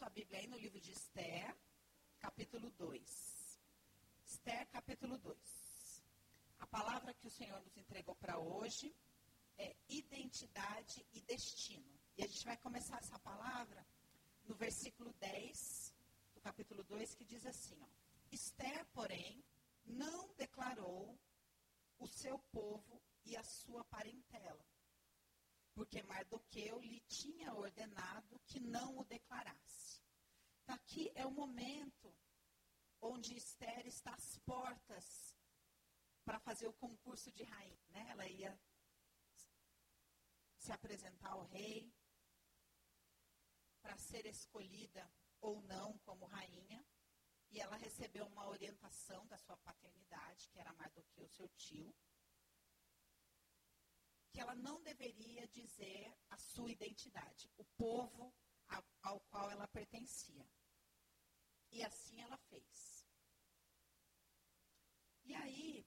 sua Bíblia aí no livro de Esther, capítulo 2. Esther, capítulo 2. A palavra que o Senhor nos entregou para hoje é identidade e destino. E a gente vai começar essa palavra no versículo 10 do capítulo 2, que diz assim: ó, Esther, porém, não declarou o seu povo e a sua parentela porque Mardoqueu lhe tinha ordenado que não o declarasse. Então, aqui é o momento onde Esther está às portas para fazer o concurso de rainha. Né? Ela ia se apresentar ao rei para ser escolhida ou não como rainha. E ela recebeu uma orientação da sua paternidade, que era Mardoqueu, seu tio que ela não deveria dizer a sua identidade, o povo ao, qual ela pertencia. E assim ela fez. E aí,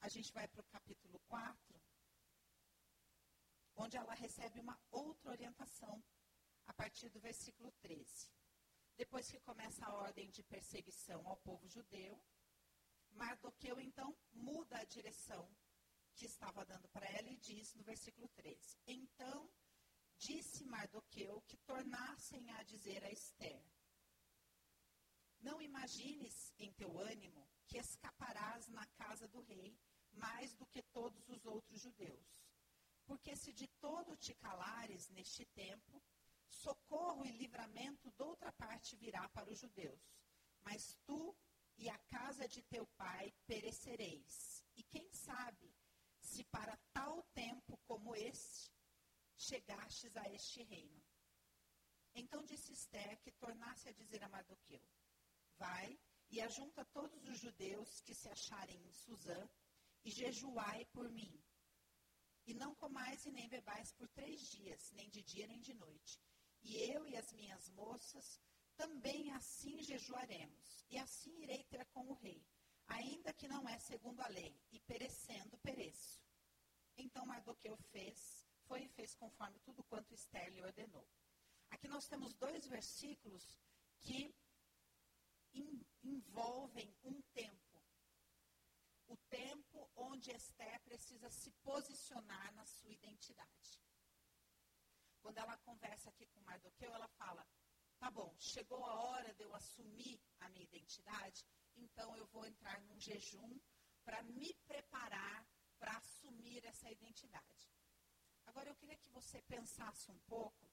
a gente vai para o capítulo 4, onde ela recebe uma outra orientação, a partir do versículo 13. Depois que começa a ordem de perseguição ao povo judeu, Mardoqueu então muda a direção que estava dando para ela e diz no versículo 13: Então disse Mardoqueu que tornassem a dizer a Esther: Não imagines em teu ânimo que escaparás na casa do rei mais do que todos os outros judeus. Porque se de todo te calares neste tempo, socorro e livramento de outra parte virá para os judeus. Mas tu e a casa de teu pai perecereis. E quem sabe se para tal tempo como este chegastes a este reino. Então disse Esther que tornasse a dizer a Mardoqueu: Vai e ajunta todos os judeus que se acharem em Suzã e jejuai por mim. E não comais e nem bebais por três dias, nem de dia nem de noite. E eu e as minhas moças também assim jejuaremos, e assim irei ter com o rei, ainda que não é segundo a lei, e perecendo, pereço. Então Mardoqueu fez, foi e fez conforme tudo quanto Esther lhe ordenou. Aqui nós temos dois versículos que envolvem um tempo. O tempo onde Esther precisa se posicionar na sua identidade. Quando ela conversa aqui com Mardoqueu, ela fala: tá bom, chegou a hora de eu assumir a minha identidade, então eu vou entrar num jejum para me preparar para assumir essa identidade. Agora eu queria que você pensasse um pouco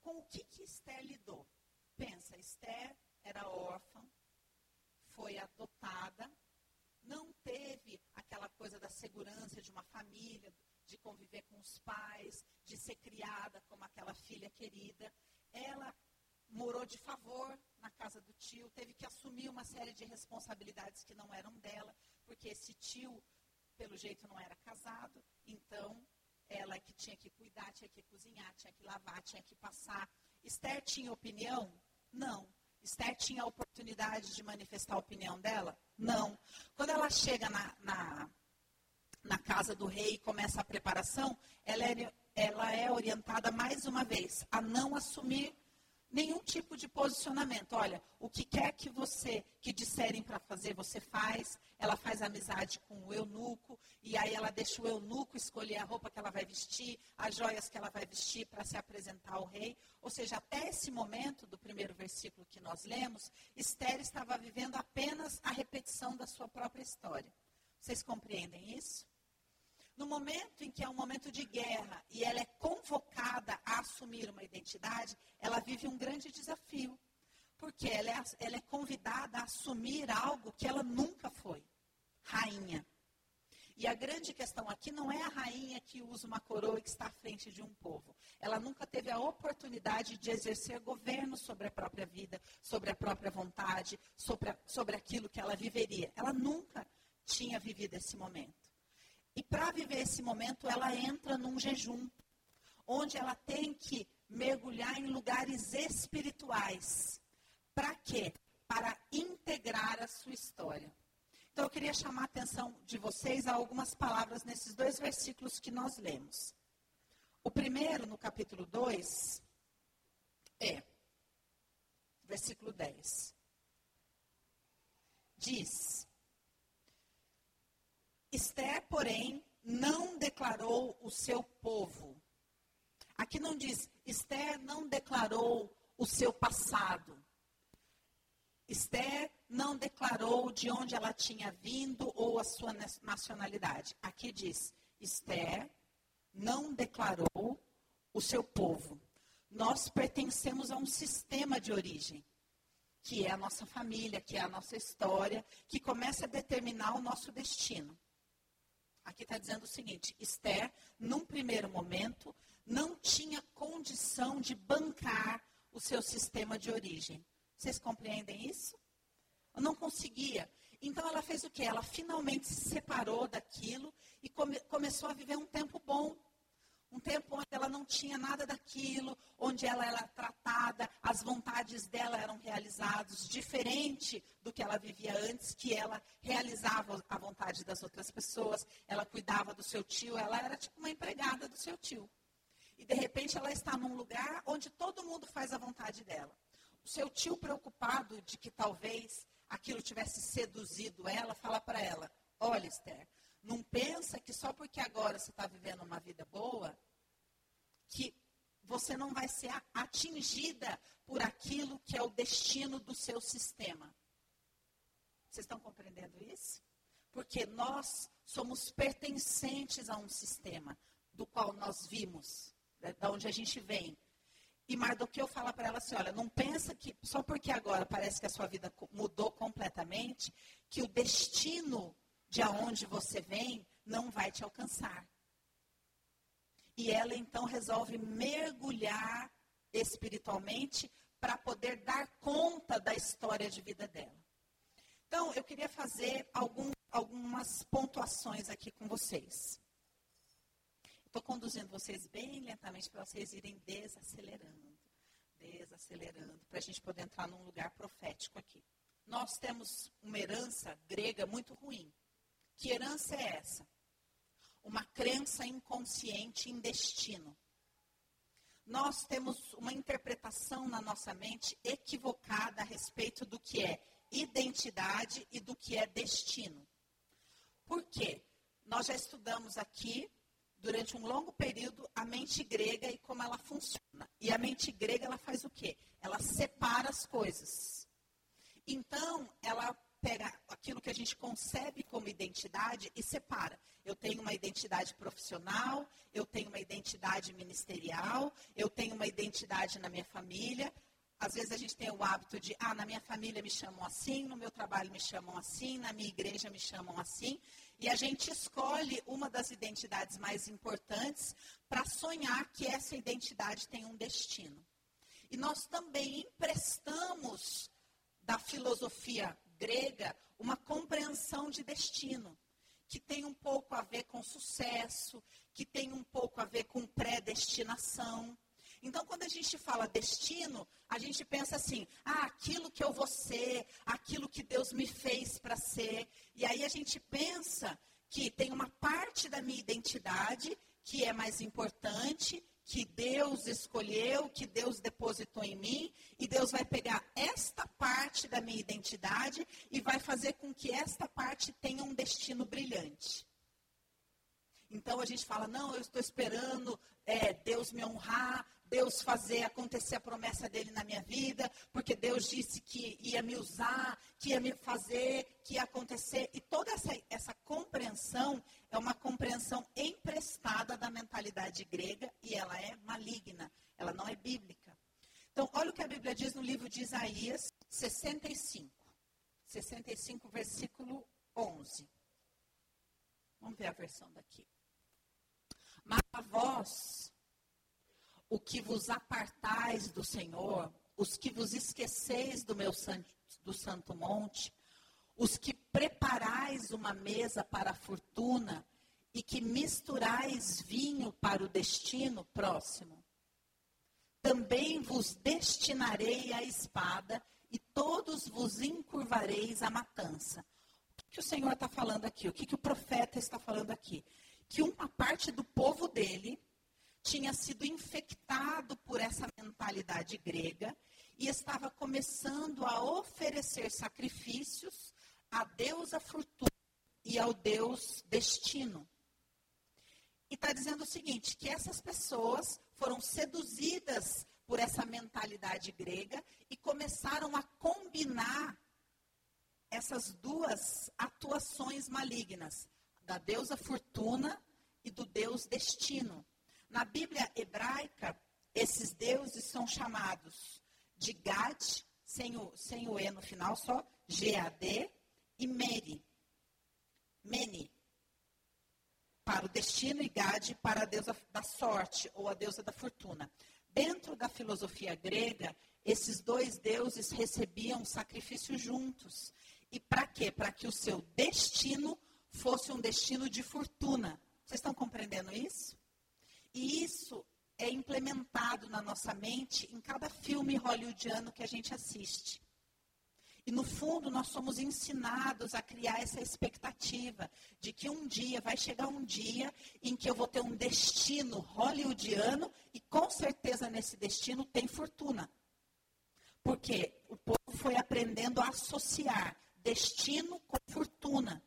com o que, que Esther lidou. Pensa, Esther era órfã, foi adotada, não teve aquela coisa da segurança de uma família, de conviver com os pais, de ser criada como aquela filha querida. Ela morou de favor na casa do tio, teve que assumir uma série de responsabilidades que não eram dela, porque esse tio pelo jeito não era casado, então ela que tinha que cuidar, tinha que cozinhar, tinha que lavar, tinha que passar. Esther tinha opinião? Não. Esther tinha a oportunidade de manifestar a opinião dela? Não. Quando ela chega na, na, na casa do rei e começa a preparação, ela é, ela é orientada mais uma vez a não assumir nenhum tipo de posicionamento. Olha, o que quer que você, que disserem para fazer, você faz. Ela faz amizade com o eunuco, e aí ela deixa o eunuco escolher a roupa que ela vai vestir, as joias que ela vai vestir para se apresentar ao rei. Ou seja, até esse momento do primeiro versículo que nós lemos, Esther estava vivendo apenas a repetição da sua própria história. Vocês compreendem isso? No momento em que é um momento de guerra e ela é convocada a assumir uma identidade, ela vive um grande desafio. Porque ela é, ela é convidada a assumir algo que ela nunca foi rainha. E a grande questão aqui não é a rainha que usa uma coroa e que está à frente de um povo. Ela nunca teve a oportunidade de exercer governo sobre a própria vida, sobre a própria vontade, sobre, a, sobre aquilo que ela viveria. Ela nunca tinha vivido esse momento. E para viver esse momento, ela entra num jejum, onde ela tem que mergulhar em lugares espirituais. Para quê? Para integrar a sua história. Então, eu queria chamar a atenção de vocês a algumas palavras nesses dois versículos que nós lemos. O primeiro, no capítulo 2, é: versículo 10. Diz: Esther, porém, não declarou o seu povo. Aqui não diz, Esther não declarou o seu passado. Esther não declarou de onde ela tinha vindo ou a sua nacionalidade. Aqui diz: Esther não declarou o seu povo. Nós pertencemos a um sistema de origem, que é a nossa família, que é a nossa história, que começa a determinar o nosso destino. Aqui está dizendo o seguinte: Esther, num primeiro momento, não tinha condição de bancar o seu sistema de origem. Vocês compreendem isso? Não conseguia. Então ela fez o quê? Ela finalmente se separou daquilo e come, começou a viver um tempo bom. Um tempo onde ela não tinha nada daquilo, onde ela era tratada, as vontades dela eram realizadas, diferente do que ela vivia antes, que ela realizava a vontade das outras pessoas, ela cuidava do seu tio, ela era tipo uma empregada do seu tio. E de repente ela está num lugar onde todo mundo faz a vontade dela. O seu tio, preocupado de que talvez aquilo tivesse seduzido ela, fala para ela: Olha, Esther, não pensa que só porque agora você está vivendo uma vida boa, que você não vai ser atingida por aquilo que é o destino do seu sistema. Vocês estão compreendendo isso? Porque nós somos pertencentes a um sistema do qual nós vimos, né, da onde a gente vem. E Mardoqueu fala para ela assim: olha, não pensa que só porque agora parece que a sua vida mudou completamente, que o destino de aonde você vem não vai te alcançar. E ela então resolve mergulhar espiritualmente para poder dar conta da história de vida dela. Então, eu queria fazer algum, algumas pontuações aqui com vocês. Estou conduzindo vocês bem lentamente para vocês irem desacelerando, desacelerando, para a gente poder entrar num lugar profético aqui. Nós temos uma herança grega muito ruim. Que herança é essa? Uma crença inconsciente em destino. Nós temos uma interpretação na nossa mente equivocada a respeito do que é identidade e do que é destino. Por quê? Nós já estudamos aqui, durante um longo período, a mente grega e como ela funciona. E a mente grega, ela faz o quê? Ela separa as coisas. Então, ela pega aquilo que a gente concebe como identidade e separa. Eu tenho uma identidade profissional, eu tenho uma identidade ministerial, eu tenho uma identidade na minha família. Às vezes a gente tem o hábito de, ah, na minha família me chamam assim, no meu trabalho me chamam assim, na minha igreja me chamam assim. E a gente escolhe uma das identidades mais importantes para sonhar que essa identidade tem um destino. E nós também emprestamos da filosofia grega uma compreensão de destino, que tem um pouco a ver com sucesso, que tem um pouco a ver com predestinação. Então, quando a gente fala destino, a gente pensa assim: ah, aquilo que eu vou ser, aquilo que Deus me fez para ser. E aí a gente pensa que tem uma parte da minha identidade que é mais importante que Deus escolheu, que Deus depositou em mim, e Deus vai pegar esta parte da minha identidade e vai fazer com que esta parte tenha um destino brilhante. Então a gente fala, não, eu estou esperando é, Deus me honrar, Deus fazer acontecer a promessa dele na minha vida, porque Deus disse que ia me usar, que ia me fazer, que ia acontecer. E toda essa, essa compreensão é uma compreensão emprestada da mentalidade grega e ela é maligna, ela não é bíblica. Então, olha o que a Bíblia diz no livro de Isaías 65. 65, versículo 11. Vamos ver a versão daqui. Vós, o que vos apartais do Senhor, os que vos esqueceis do meu santo, do santo monte, os que preparais uma mesa para a fortuna e que misturais vinho para o destino próximo. Também vos destinarei a espada e todos vos encurvareis à matança. O que o Senhor está falando aqui? O que, que o profeta está falando aqui? Que uma parte do povo dele tinha sido infectado por essa mentalidade grega e estava começando a oferecer sacrifícios a Deus a fortuna e ao Deus destino. E está dizendo o seguinte, que essas pessoas foram seduzidas por essa mentalidade grega e começaram a combinar essas duas atuações malignas, da deusa fortuna e do deus destino. Na Bíblia hebraica, esses deuses são chamados de Gad, sem o, sem o E no final, só G-A-D, e Meri. Meni, para o destino, e Gad para a deusa da sorte, ou a deusa da fortuna. Dentro da filosofia grega, esses dois deuses recebiam sacrifício juntos. E para quê? Para que o seu destino fosse um destino de fortuna. Vocês estão compreendendo isso? E isso é implementado na nossa mente em cada filme hollywoodiano que a gente assiste. E no fundo, nós somos ensinados a criar essa expectativa de que um dia, vai chegar um dia em que eu vou ter um destino hollywoodiano e com certeza nesse destino tem fortuna. Porque o povo foi aprendendo a associar destino com fortuna.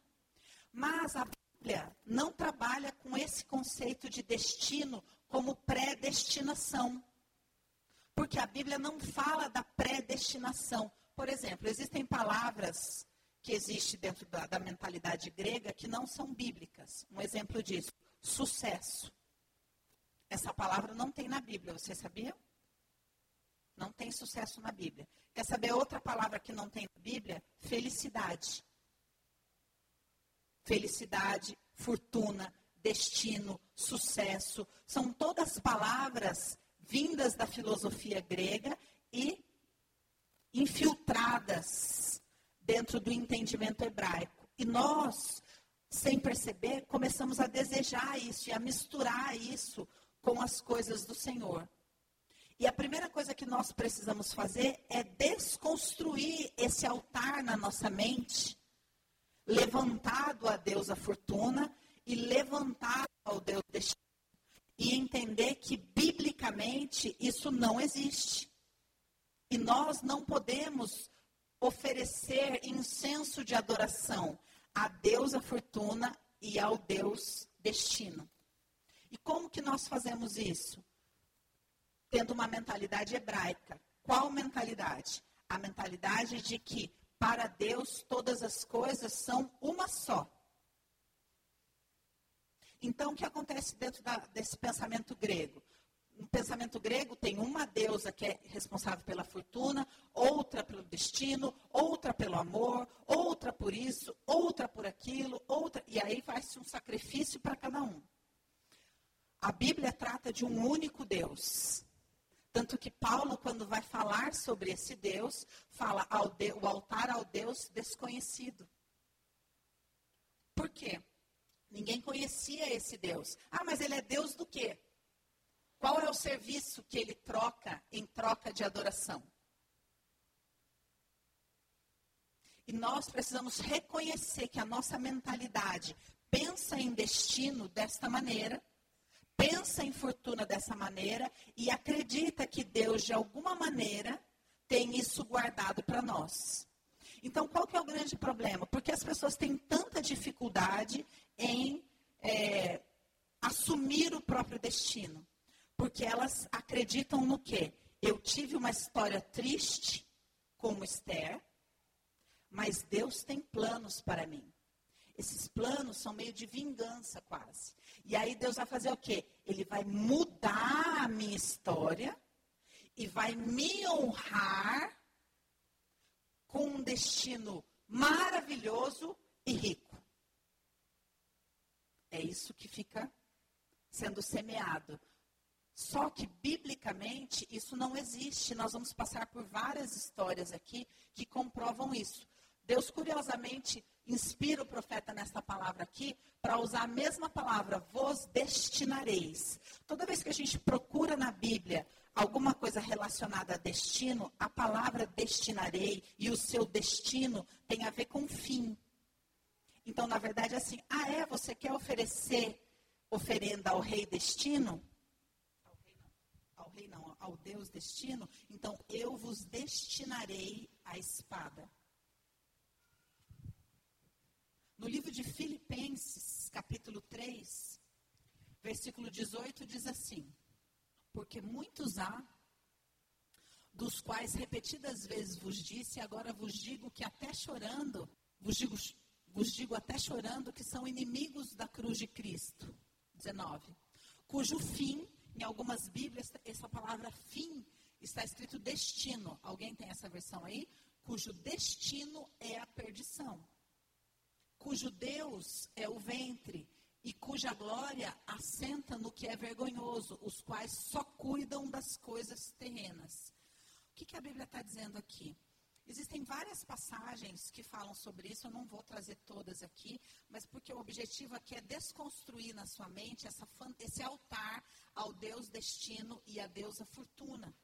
Mas a Bíblia não trabalha com esse conceito de destino como predestinação. Porque a Bíblia não fala da predestinação. Por exemplo, existem palavras que existem dentro da, da mentalidade grega que não são bíblicas. Um exemplo disso, sucesso. Essa palavra não tem na Bíblia, você sabia? Não tem sucesso na Bíblia. Quer saber outra palavra que não tem na Bíblia? Felicidade. Felicidade, fortuna, destino, sucesso. São todas palavras vindas da filosofia grega e infiltradas dentro do entendimento hebraico. E nós, sem perceber, começamos a desejar isso e a misturar isso com as coisas do Senhor. E a primeira coisa que nós precisamos fazer é desconstruir esse altar na nossa mente, levantado a Deus a fortuna e levantado ao Deus destino. E entender que, biblicamente, isso não existe. E nós não podemos oferecer incenso de adoração a Deus a fortuna e ao Deus destino. E como que nós fazemos isso? tendo uma mentalidade hebraica. Qual mentalidade? A mentalidade de que para Deus todas as coisas são uma só. Então, o que acontece dentro da, desse pensamento grego? No pensamento grego tem uma deusa que é responsável pela fortuna, outra pelo destino, outra pelo amor, outra por isso, outra por aquilo, outra. E aí faz-se um sacrifício para cada um. A Bíblia trata de um único Deus. Tanto que Paulo, quando vai falar sobre esse Deus, fala ao de, o altar ao Deus desconhecido. Por quê? Ninguém conhecia esse Deus. Ah, mas ele é Deus do quê? Qual é o serviço que ele troca em troca de adoração? E nós precisamos reconhecer que a nossa mentalidade pensa em destino desta maneira pensa em fortuna dessa maneira e acredita que Deus, de alguma maneira, tem isso guardado para nós. Então, qual que é o grande problema? Porque as pessoas têm tanta dificuldade em é, assumir o próprio destino. Porque elas acreditam no quê? Eu tive uma história triste, como Esther, mas Deus tem planos para mim. Esses planos são meio de vingança quase. E aí Deus vai fazer o quê? Ele vai mudar a minha história e vai me honrar com um destino maravilhoso e rico. É isso que fica sendo semeado. Só que, biblicamente, isso não existe. Nós vamos passar por várias histórias aqui que comprovam isso. Deus, curiosamente, inspira o profeta nessa palavra aqui para usar a mesma palavra, vos destinareis. Toda vez que a gente procura na Bíblia alguma coisa relacionada a destino, a palavra destinarei e o seu destino tem a ver com fim. Então, na verdade, é assim, ah é, você quer oferecer oferenda ao rei destino? Ao rei não, ao Deus destino, então eu vos destinarei a espada. No livro de Filipenses, capítulo 3, versículo 18, diz assim: Porque muitos há, dos quais repetidas vezes vos disse, agora vos digo que até chorando, vos digo, vos digo até chorando que são inimigos da cruz de Cristo. 19. Cujo fim, em algumas Bíblias, essa palavra fim está escrito destino. Alguém tem essa versão aí? Cujo destino é a perdição cujo Deus é o ventre e cuja glória assenta no que é vergonhoso, os quais só cuidam das coisas terrenas. O que, que a Bíblia está dizendo aqui? Existem várias passagens que falam sobre isso, eu não vou trazer todas aqui, mas porque o objetivo aqui é desconstruir na sua mente essa, esse altar ao Deus destino e à deusa fortuna.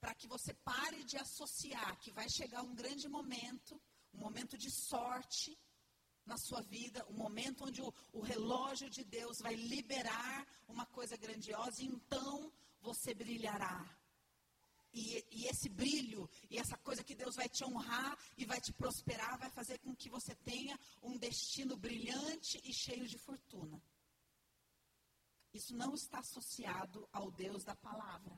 Para que você pare de associar que vai chegar um grande momento um momento de sorte na sua vida, um momento onde o, o relógio de Deus vai liberar uma coisa grandiosa e então você brilhará. E, e, esse brilho e essa coisa que Deus vai te honrar e vai te prosperar, vai fazer com que você tenha um destino brilhante e cheio de fortuna. Isso não está associado ao Deus da palavra.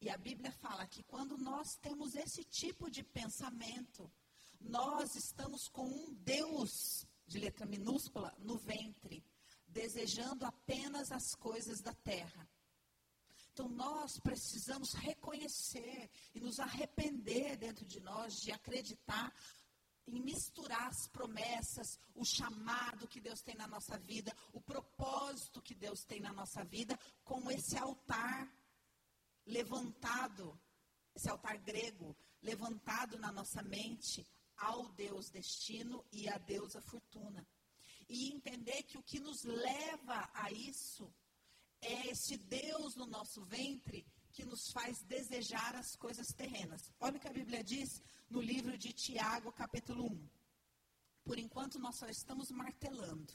E a Bíblia fala que quando nós temos esse tipo de pensamento, nós estamos com um Deus, de letra minúscula, no ventre, desejando apenas as coisas da terra. Então nós precisamos reconhecer e nos arrepender dentro de nós de acreditar em misturar as promessas, o chamado que Deus tem na nossa vida, o propósito que Deus tem na nossa vida, com esse altar levantado, esse altar grego, levantado na nossa mente ao Deus destino e à deusa fortuna. E entender que o que nos leva a isso é esse Deus no nosso ventre que nos faz desejar as coisas terrenas. Olha o que a Bíblia diz no livro de Tiago, capítulo 1. Por enquanto, nós só estamos martelando.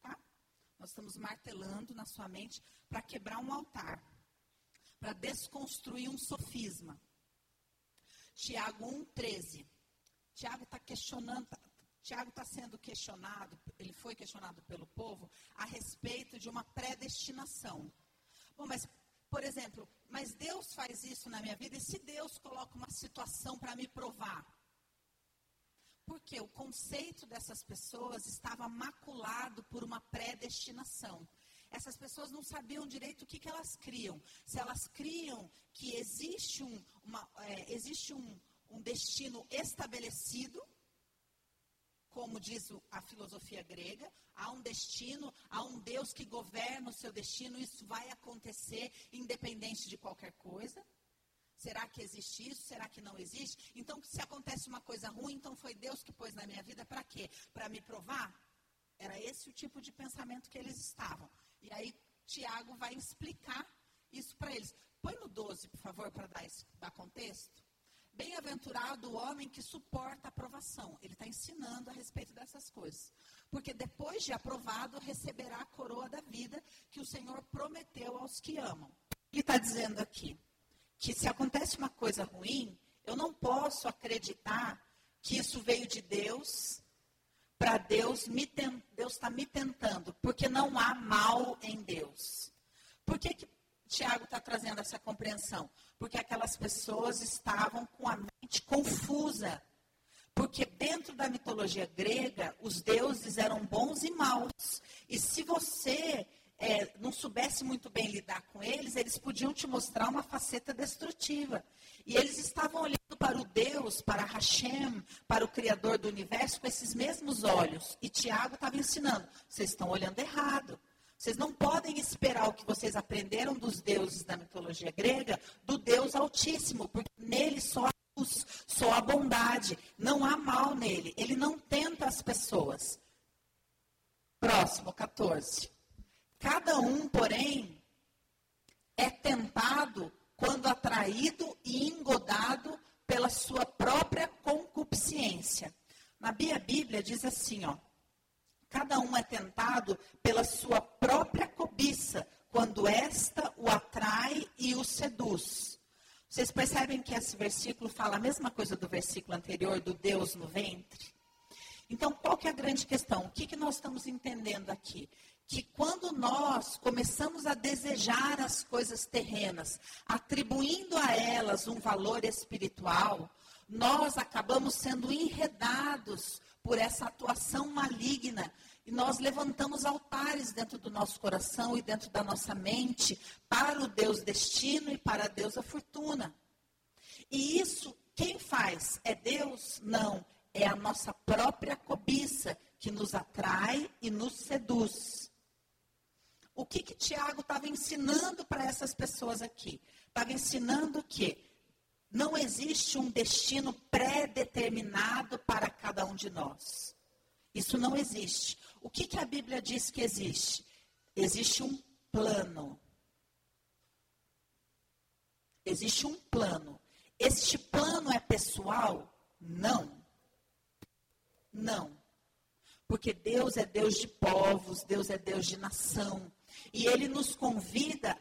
Tá? Nós estamos martelando na sua mente para quebrar um altar para desconstruir um sofisma. Tiago 1,13. Tiago está questionando, tá, Tiago está sendo questionado, ele foi questionado pelo povo a respeito de uma predestinação. Bom, mas, por exemplo, mas Deus faz isso na minha vida, e se Deus coloca uma situação para me provar? Porque o conceito dessas pessoas estava maculado por uma predestinação essas pessoas não sabiam direito o que, que elas criam. Se elas criam que existe um, uma, é, existe um, um destino estabelecido, como diz a filosofia grega, há um destino, há um Deus que governa o seu destino, isso vai acontecer independente de qualquer coisa. Será que existe isso? Será que não existe? Então, se acontece uma coisa ruim, então foi Deus que pôs na minha vida para quê? Para me provar? Era esse o tipo de pensamento que eles estavam. E aí Tiago vai explicar isso para eles. Põe no 12, por favor, para dar, dar contexto. Bem-aventurado o homem que suporta a aprovação. Ele está ensinando a respeito dessas coisas. Porque depois de aprovado, receberá a coroa da vida que o Senhor prometeu aos que amam. Ele está dizendo aqui que se acontece uma coisa ruim, eu não posso acreditar que isso veio de Deus para Deus, me Deus está me tentando, porque não há mal em Deus. Por que, que Tiago está trazendo essa compreensão? Porque aquelas pessoas estavam com a mente confusa. Porque dentro da mitologia grega, os deuses eram bons e maus. E se você é, não soubesse muito bem lidar com eles, eles podiam te mostrar uma faceta destrutiva. E eles estavam olhando para o Deus, para Hashem, para o Criador do universo, com esses mesmos olhos. E Tiago estava ensinando: vocês estão olhando errado. Vocês não podem esperar o que vocês aprenderam dos deuses da mitologia grega, do Deus Altíssimo, porque nele só há luz, só há bondade, não há mal nele. Ele não tenta as pessoas. Próximo, 14. Cada um, porém, é tentado quando atraído e engodado pela sua própria concupiscência. Na Bíblia, diz assim, ó: Cada um é tentado pela sua própria cobiça, quando esta o atrai Vocês percebem que esse versículo fala a mesma coisa do versículo anterior, do Deus no ventre? Então, qual que é a grande questão? O que, que nós estamos entendendo aqui? Que quando nós começamos a desejar as coisas terrenas, atribuindo a elas um valor espiritual, nós acabamos sendo enredados por essa atuação maligna e nós levantamos altares dentro do nosso coração e dentro da nossa mente para o Deus destino e para Deus a fortuna. E isso, quem faz? É Deus? Não. É a nossa própria cobiça que nos atrai e nos seduz. O que, que Tiago estava ensinando para essas pessoas aqui? Estava ensinando que não existe um destino pré-determinado para cada um de nós. Isso não existe. O que, que a Bíblia diz que existe? Existe um plano. Existe um plano. Este plano é pessoal? Não. Não. Porque Deus é Deus de povos, Deus é Deus de nação. E Ele nos convida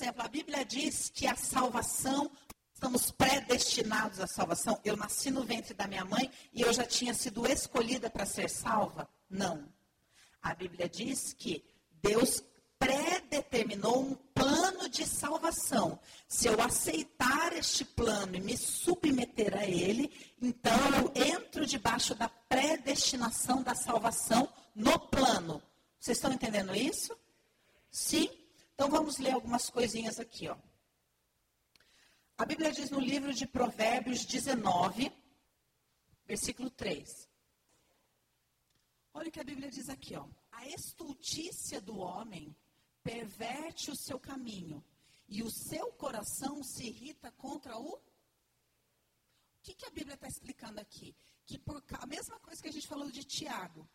exemplo, a Bíblia diz que a salvação estamos predestinados à salvação? Eu nasci no ventre da minha mãe e eu já tinha sido escolhida para ser salva? Não. A Bíblia diz que Deus predeterminou um plano de salvação. Se eu aceitar este plano e me submeter a ele, então eu entro debaixo da predestinação da salvação no plano. Vocês estão entendendo isso? Sim? Então vamos ler algumas coisinhas aqui, ó. A Bíblia diz no livro de Provérbios 19, versículo 3. Olha o que a Bíblia diz aqui, ó. A estultícia do homem perverte o seu caminho e o seu coração se irrita contra o. O que, que a Bíblia está explicando aqui? Que por a mesma coisa que a gente falou de Tiago,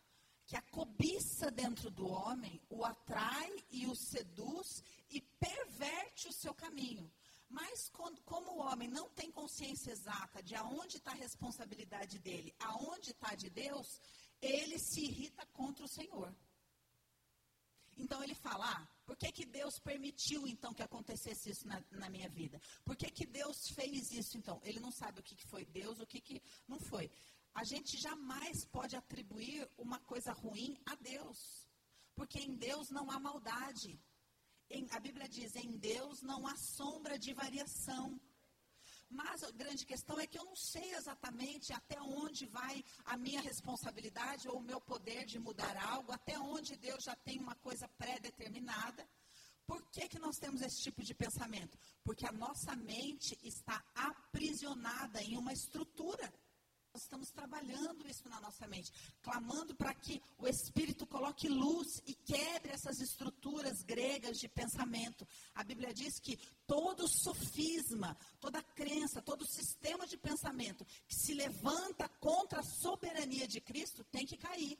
que a cobiça dentro do homem o atrai e o seduz e perverte o seu caminho. Mas quando, como o homem não tem consciência exata de aonde está a responsabilidade dele, aonde está de Deus, ele se irrita contra o Senhor. Então ele fala, ah, por que, que Deus permitiu então que acontecesse isso na, na minha vida? Por que, que Deus fez isso então? Ele não sabe o que, que foi Deus, o que, que não foi. A gente jamais pode atribuir uma coisa ruim a Deus. Porque em Deus não há maldade. Em, a Bíblia diz: em Deus não há sombra de variação. Mas a grande questão é que eu não sei exatamente até onde vai a minha responsabilidade ou o meu poder de mudar algo, até onde Deus já tem uma coisa pré-determinada. Por que, que nós temos esse tipo de pensamento? Porque a nossa mente está aprisionada em uma estrutura. Nós estamos trabalhando isso na nossa mente, clamando para que o Espírito coloque luz e quebre essas estruturas gregas de pensamento. A Bíblia diz que todo sofisma, toda crença, todo sistema de pensamento que se levanta contra a soberania de Cristo tem que cair.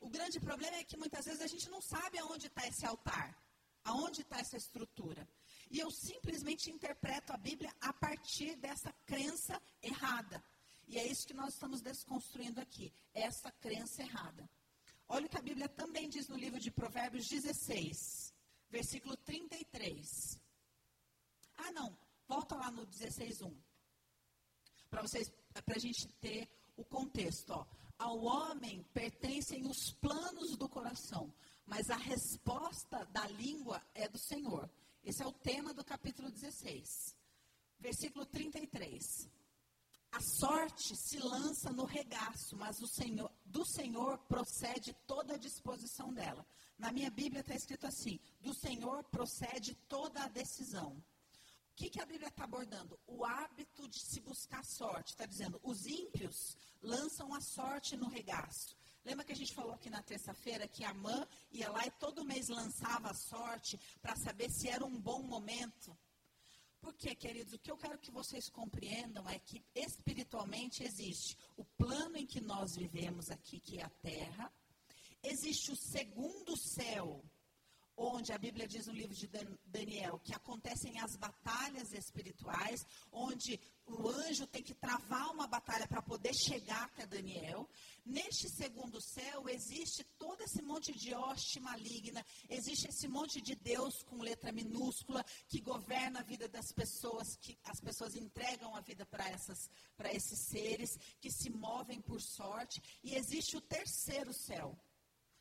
O grande problema é que muitas vezes a gente não sabe aonde está esse altar, aonde está essa estrutura. E eu simplesmente interpreto a Bíblia a partir dessa crença errada. E é isso que nós estamos desconstruindo aqui, essa crença errada. Olha o que a Bíblia também diz no livro de Provérbios 16, versículo 33. Ah, não, volta lá no 16:1. Para vocês, para a gente ter o contexto, ó. Ao homem pertencem os planos do coração, mas a resposta da língua é do Senhor. Esse é o tema do capítulo 16. Versículo 33. A sorte se lança no regaço, mas Senhor, do Senhor procede toda a disposição dela. Na minha Bíblia está escrito assim: do Senhor procede toda a decisão. O que, que a Bíblia está abordando? O hábito de se buscar sorte. Está dizendo, os ímpios lançam a sorte no regaço. Lembra que a gente falou aqui na terça-feira que a mãe ia lá e todo mês lançava a sorte para saber se era um bom momento? Porque, queridos, o que eu quero que vocês compreendam é que espiritualmente existe o plano em que nós vivemos aqui, que é a terra, existe o segundo céu, onde a Bíblia diz no livro de Daniel que acontecem as batalhas espirituais, onde o anjo tem que travar uma batalha para poder chegar até Daniel. Neste segundo céu existe todo esse monte de hoste maligna, existe esse monte de Deus com letra minúscula que governa a vida das pessoas, que as pessoas entregam a vida para essas para esses seres que se movem por sorte, e existe o terceiro céu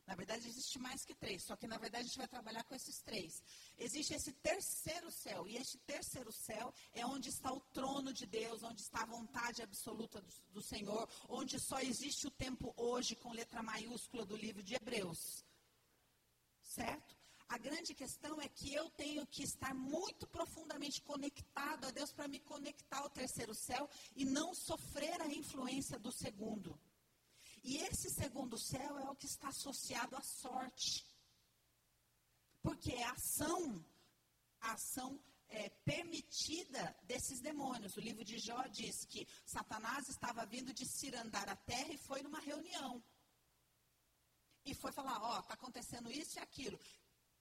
na verdade, existe mais que três, só que na verdade a gente vai trabalhar com esses três. Existe esse terceiro céu, e este terceiro céu é onde está o trono de Deus, onde está a vontade absoluta do, do Senhor, onde só existe o tempo hoje, com letra maiúscula do livro de Hebreus. Certo? A grande questão é que eu tenho que estar muito profundamente conectado a Deus para me conectar ao terceiro céu e não sofrer a influência do segundo. E esse segundo céu é o que está associado à sorte. Porque é a ação, ação é, permitida desses demônios. O livro de Jó diz que Satanás estava vindo de cirandar a terra e foi numa reunião. E foi falar, ó, oh, está acontecendo isso e aquilo.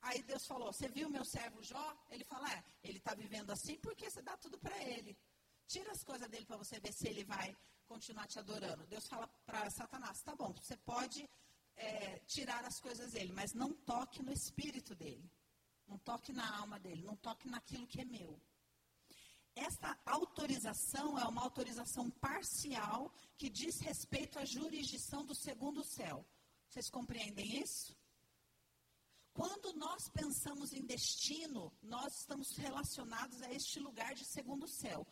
Aí Deus falou, você viu meu servo Jó? Ele fala, é, ele está vivendo assim porque você dá tudo para ele. Tira as coisas dele para você ver se ele vai continuar te adorando. Deus fala para Satanás: tá bom, você pode é, tirar as coisas dele, mas não toque no espírito dele. Não toque na alma dele, não toque naquilo que é meu. Essa autorização é uma autorização parcial que diz respeito à jurisdição do segundo céu. Vocês compreendem isso? Quando nós pensamos em destino, nós estamos relacionados a este lugar de segundo céu.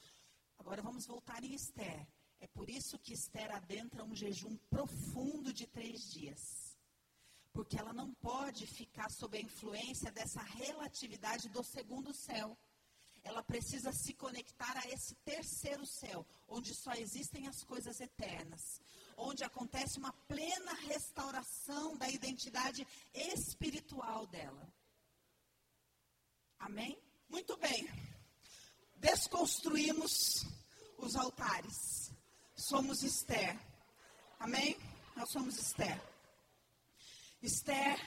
Agora vamos voltar em Esther. É por isso que Esther adentra um jejum profundo de três dias. Porque ela não pode ficar sob a influência dessa relatividade do segundo céu. Ela precisa se conectar a esse terceiro céu, onde só existem as coisas eternas, onde acontece uma plena restauração da identidade espiritual dela. Amém? Muito bem. Desconstruímos os altares somos Esther. Amém? Nós somos Esther. Esther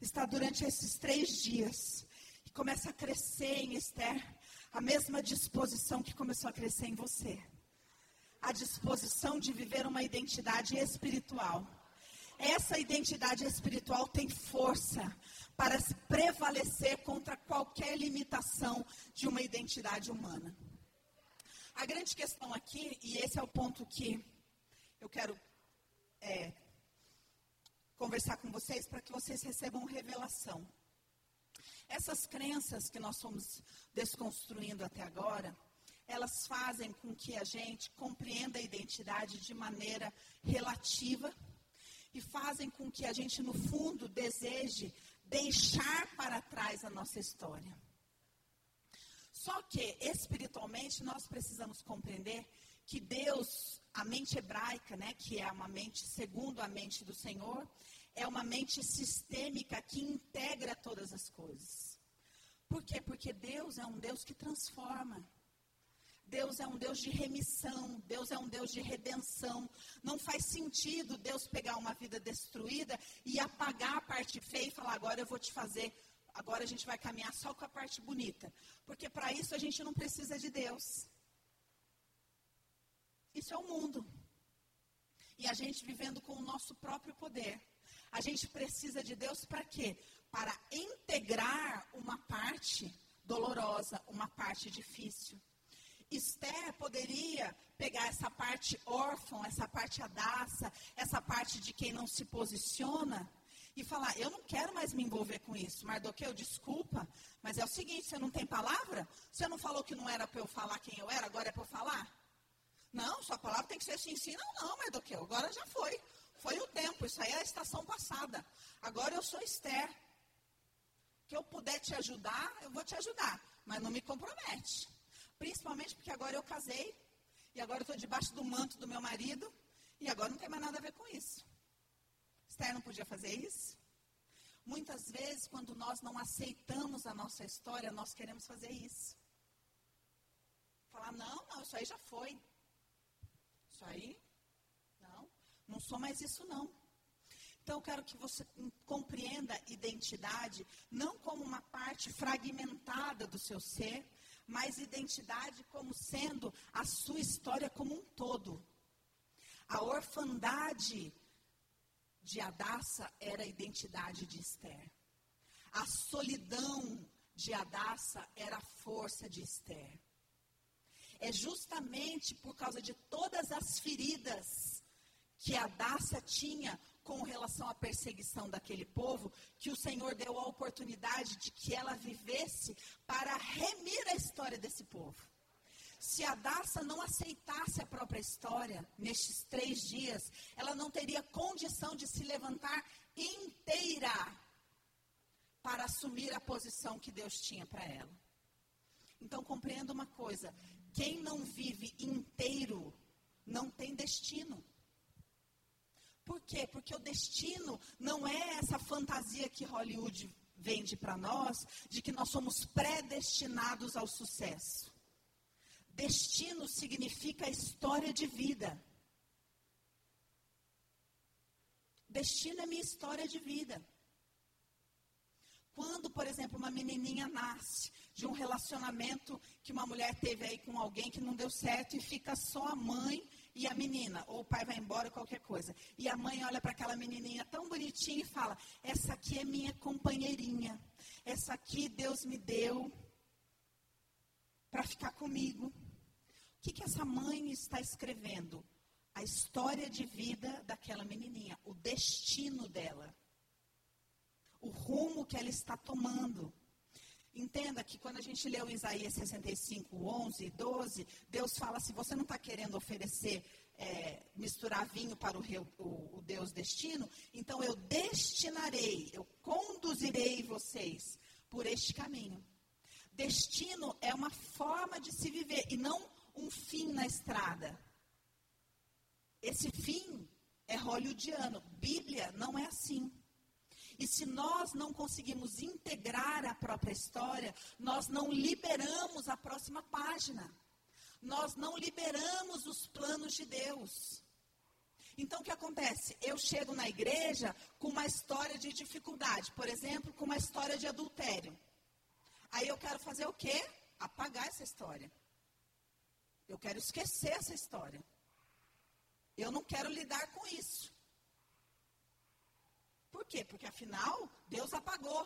está durante esses três dias e começa a crescer em Esther a mesma disposição que começou a crescer em você. A disposição de viver uma identidade espiritual. Essa identidade espiritual tem força para prevalecer contra qualquer limitação de uma identidade humana. A grande questão aqui, e esse é o ponto que eu quero é, conversar com vocês para que vocês recebam revelação. Essas crenças que nós somos desconstruindo até agora, elas fazem com que a gente compreenda a identidade de maneira relativa e fazem com que a gente, no fundo, deseje deixar para trás a nossa história. Só que, espiritualmente, nós precisamos compreender que Deus, a mente hebraica, né, que é uma mente segundo a mente do Senhor, é uma mente sistêmica que integra todas as coisas. Por quê? Porque Deus é um Deus que transforma. Deus é um Deus de remissão, Deus é um Deus de redenção. Não faz sentido Deus pegar uma vida destruída e apagar a parte feia e falar: agora eu vou te fazer Agora a gente vai caminhar só com a parte bonita. Porque para isso a gente não precisa de Deus. Isso é o mundo. E a gente vivendo com o nosso próprio poder. A gente precisa de Deus para quê? Para integrar uma parte dolorosa, uma parte difícil. Esther poderia pegar essa parte órfã, essa parte adaça, essa parte de quem não se posiciona e falar: eu não quero mais me envolver com isso. Mardoqueu, desculpa, mas é o seguinte: você não tem palavra? Você não falou que não era para eu falar quem eu era, agora é para eu falar? Não, sua palavra tem que ser assim, sim, não, não, Mardoqueu, agora já foi. Foi o tempo, isso aí é a estação passada. Agora eu sou Esther. Que eu puder te ajudar, eu vou te ajudar, mas não me compromete. Principalmente porque agora eu casei, e agora eu estou debaixo do manto do meu marido, e agora não tem mais nada a ver com isso. Esther não podia fazer isso? Muitas vezes, quando nós não aceitamos a nossa história, nós queremos fazer isso. Falar, não, não, isso aí já foi. Isso aí, não, não sou mais isso não. Então, eu quero que você compreenda identidade não como uma parte fragmentada do seu ser, mas identidade como sendo a sua história como um todo. A orfandade de Adassa era a identidade de Esther. A solidão de Adassa era a força de Esther. É justamente por causa de todas as feridas que Adassa tinha com relação à perseguição daquele povo, que o Senhor deu a oportunidade de que ela vivesse para remir a história desse povo. Se a Daça não aceitasse a própria história nestes três dias, ela não teria condição de se levantar inteira para assumir a posição que Deus tinha para ela. Então compreenda uma coisa: quem não vive inteiro não tem destino. Por quê? Porque o destino não é essa fantasia que Hollywood vende para nós de que nós somos predestinados ao sucesso. Destino significa história de vida. Destino é minha história de vida. Quando, por exemplo, uma menininha nasce de um relacionamento que uma mulher teve aí com alguém que não deu certo e fica só a mãe e a menina, ou o pai vai embora, qualquer coisa. E a mãe olha para aquela menininha tão bonitinha e fala: Essa aqui é minha companheirinha. Essa aqui Deus me deu para ficar comigo. O que, que essa mãe está escrevendo? A história de vida daquela menininha, o destino dela, o rumo que ela está tomando. Entenda que quando a gente leu Isaías 65, 11 e 12, Deus fala: se você não está querendo oferecer, é, misturar vinho para o, o, o Deus destino, então eu destinarei, eu conduzirei vocês por este caminho. Destino é uma forma de se viver e não um fim na estrada. Esse fim é hollywoodiano. Bíblia não é assim. E se nós não conseguimos integrar a própria história, nós não liberamos a próxima página. Nós não liberamos os planos de Deus. Então, o que acontece? Eu chego na igreja com uma história de dificuldade, por exemplo, com uma história de adultério. Aí eu quero fazer o quê? Apagar essa história. Eu quero esquecer essa história. Eu não quero lidar com isso. Por quê? Porque afinal, Deus apagou.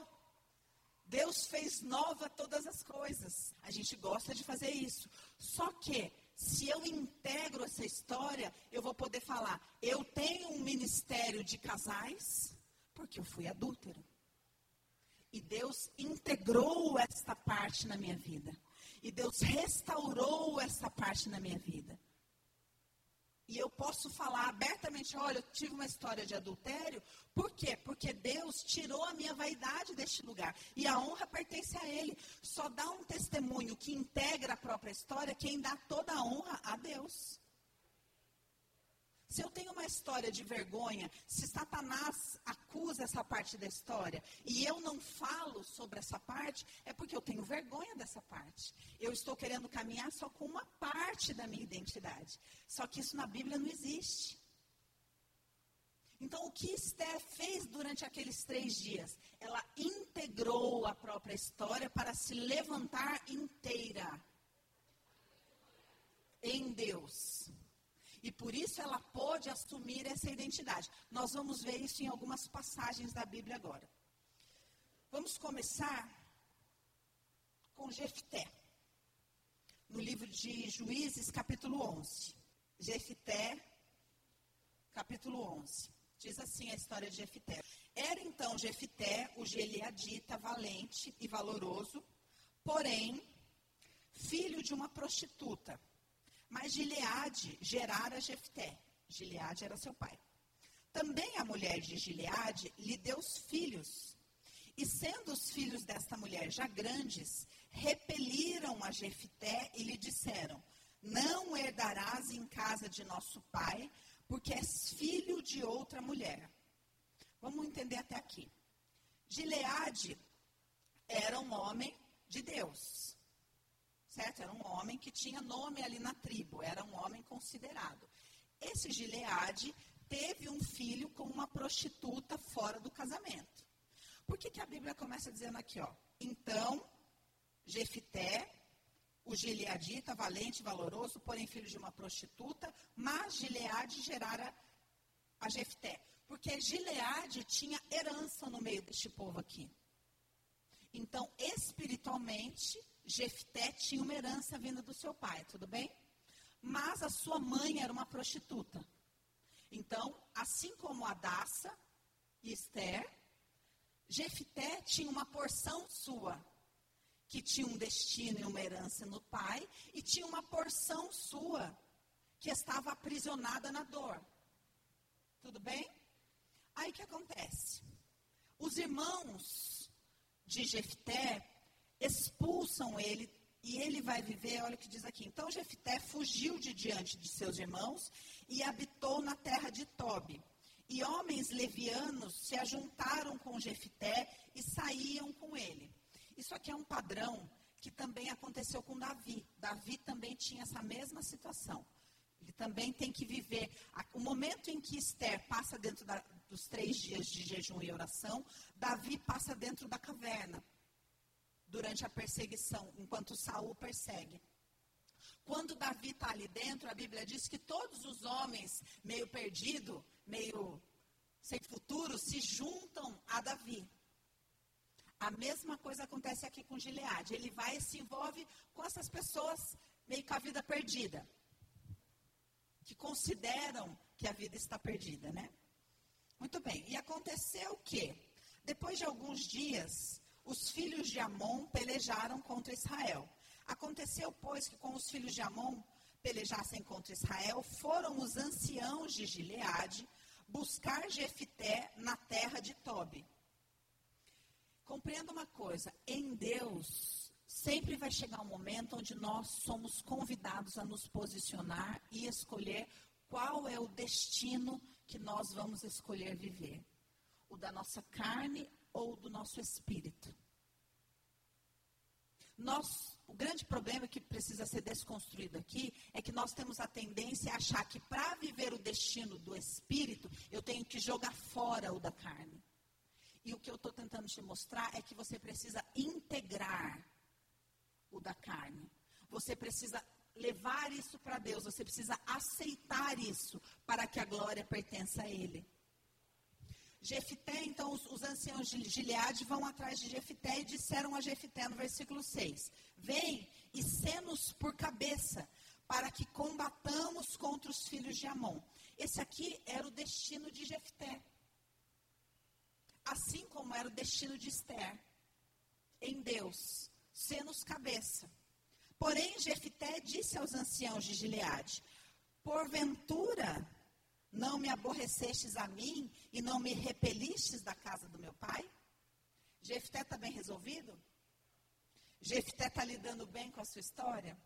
Deus fez nova todas as coisas. A gente gosta de fazer isso. Só que, se eu integro essa história, eu vou poder falar: eu tenho um ministério de casais, porque eu fui adúltero. E Deus integrou esta parte na minha vida. E Deus restaurou essa parte na minha vida. E eu posso falar abertamente: olha, eu tive uma história de adultério. Por quê? Porque Deus tirou a minha vaidade deste lugar. E a honra pertence a Ele. Só dá um testemunho que integra a própria história quem dá toda a honra a Deus. Se eu tenho uma história de vergonha, se Satanás acusa essa parte da história e eu não falo sobre essa parte, é porque eu tenho vergonha dessa parte. Eu estou querendo caminhar só com uma parte da minha identidade. Só que isso na Bíblia não existe. Então, o que Esther fez durante aqueles três dias? Ela integrou a própria história para se levantar inteira em Deus. E por isso ela pôde assumir essa identidade. Nós vamos ver isso em algumas passagens da Bíblia agora. Vamos começar com Jefté. No livro de Juízes, capítulo 11. Jefté, capítulo 11. Diz assim a história de Jefté. Era então Jefté, o Gileadita, valente e valoroso, porém, filho de uma prostituta mas Gileade gerara Jefté. Gileade era seu pai. Também a mulher de Gileade lhe deu os filhos. E sendo os filhos desta mulher já grandes, repeliram a Jefté e lhe disseram: Não herdarás em casa de nosso pai, porque és filho de outra mulher. Vamos entender até aqui. Gileade era um homem de Deus certo? Era um homem que tinha nome ali na tribo, era um homem considerado. Esse Gileade teve um filho com uma prostituta fora do casamento. Por que, que a Bíblia começa dizendo aqui, ó? Então, Jefité, o gileadita, valente valoroso, porém filho de uma prostituta, mas Gileade gerara a Jefté. Porque Gileade tinha herança no meio deste povo aqui. Então, espiritualmente, Jefté tinha uma herança vinda do seu pai, tudo bem? Mas a sua mãe era uma prostituta. Então, assim como Adassa e Esther, Jefté tinha uma porção sua, que tinha um destino e uma herança no pai, e tinha uma porção sua, que estava aprisionada na dor. Tudo bem? Aí que acontece? Os irmãos de Jefté expulsam ele e ele vai viver, olha o que diz aqui. Então Jefté fugiu de diante de seus irmãos e habitou na terra de Tobi. E homens levianos se ajuntaram com Jefté e saíam com ele. Isso aqui é um padrão que também aconteceu com Davi. Davi também tinha essa mesma situação. Ele também tem que viver. O momento em que Esther passa dentro da, dos três dias de jejum e oração, Davi passa dentro da caverna durante a perseguição, enquanto Saul persegue. Quando Davi está ali dentro, a Bíblia diz que todos os homens meio perdidos, meio sem futuro, se juntam a Davi. A mesma coisa acontece aqui com Gileade. Ele vai e se envolve com essas pessoas meio com a vida perdida. Que consideram que a vida está perdida, né? Muito bem. E aconteceu o quê? Depois de alguns dias, os filhos de Amon pelejaram contra Israel. Aconteceu, pois, que com os filhos de Amon pelejassem contra Israel, foram os anciãos de Gileade buscar Jefité na terra de Tobi. Compreenda uma coisa, em Deus sempre vai chegar um momento onde nós somos convidados a nos posicionar e escolher qual é o destino que nós vamos escolher viver. O da nossa carne ou do nosso espírito. Nós, o grande problema que precisa ser desconstruído aqui é que nós temos a tendência a achar que para viver o destino do espírito, eu tenho que jogar fora o da carne. E o que eu estou tentando te mostrar é que você precisa integrar o da carne. Você precisa levar isso para Deus, você precisa aceitar isso para que a glória pertença a Ele. Jefité, então, os, os, anciãos de Gileade vão atrás de Jefité e disseram a Jefité no versículo 6: Vem e sê-nos por cabeça, para que combatamos contra os filhos de Amon. Esse aqui era o destino de Jefté. Assim como era o destino de Esther. Em Deus, sê-nos cabeça. Porém, Jefité disse aos anciãos de Gileade: Porventura não me aborrecestes a mim e não me repelistes da casa do meu pai? Jefté está bem resolvido? Jefté está lidando bem com a sua história?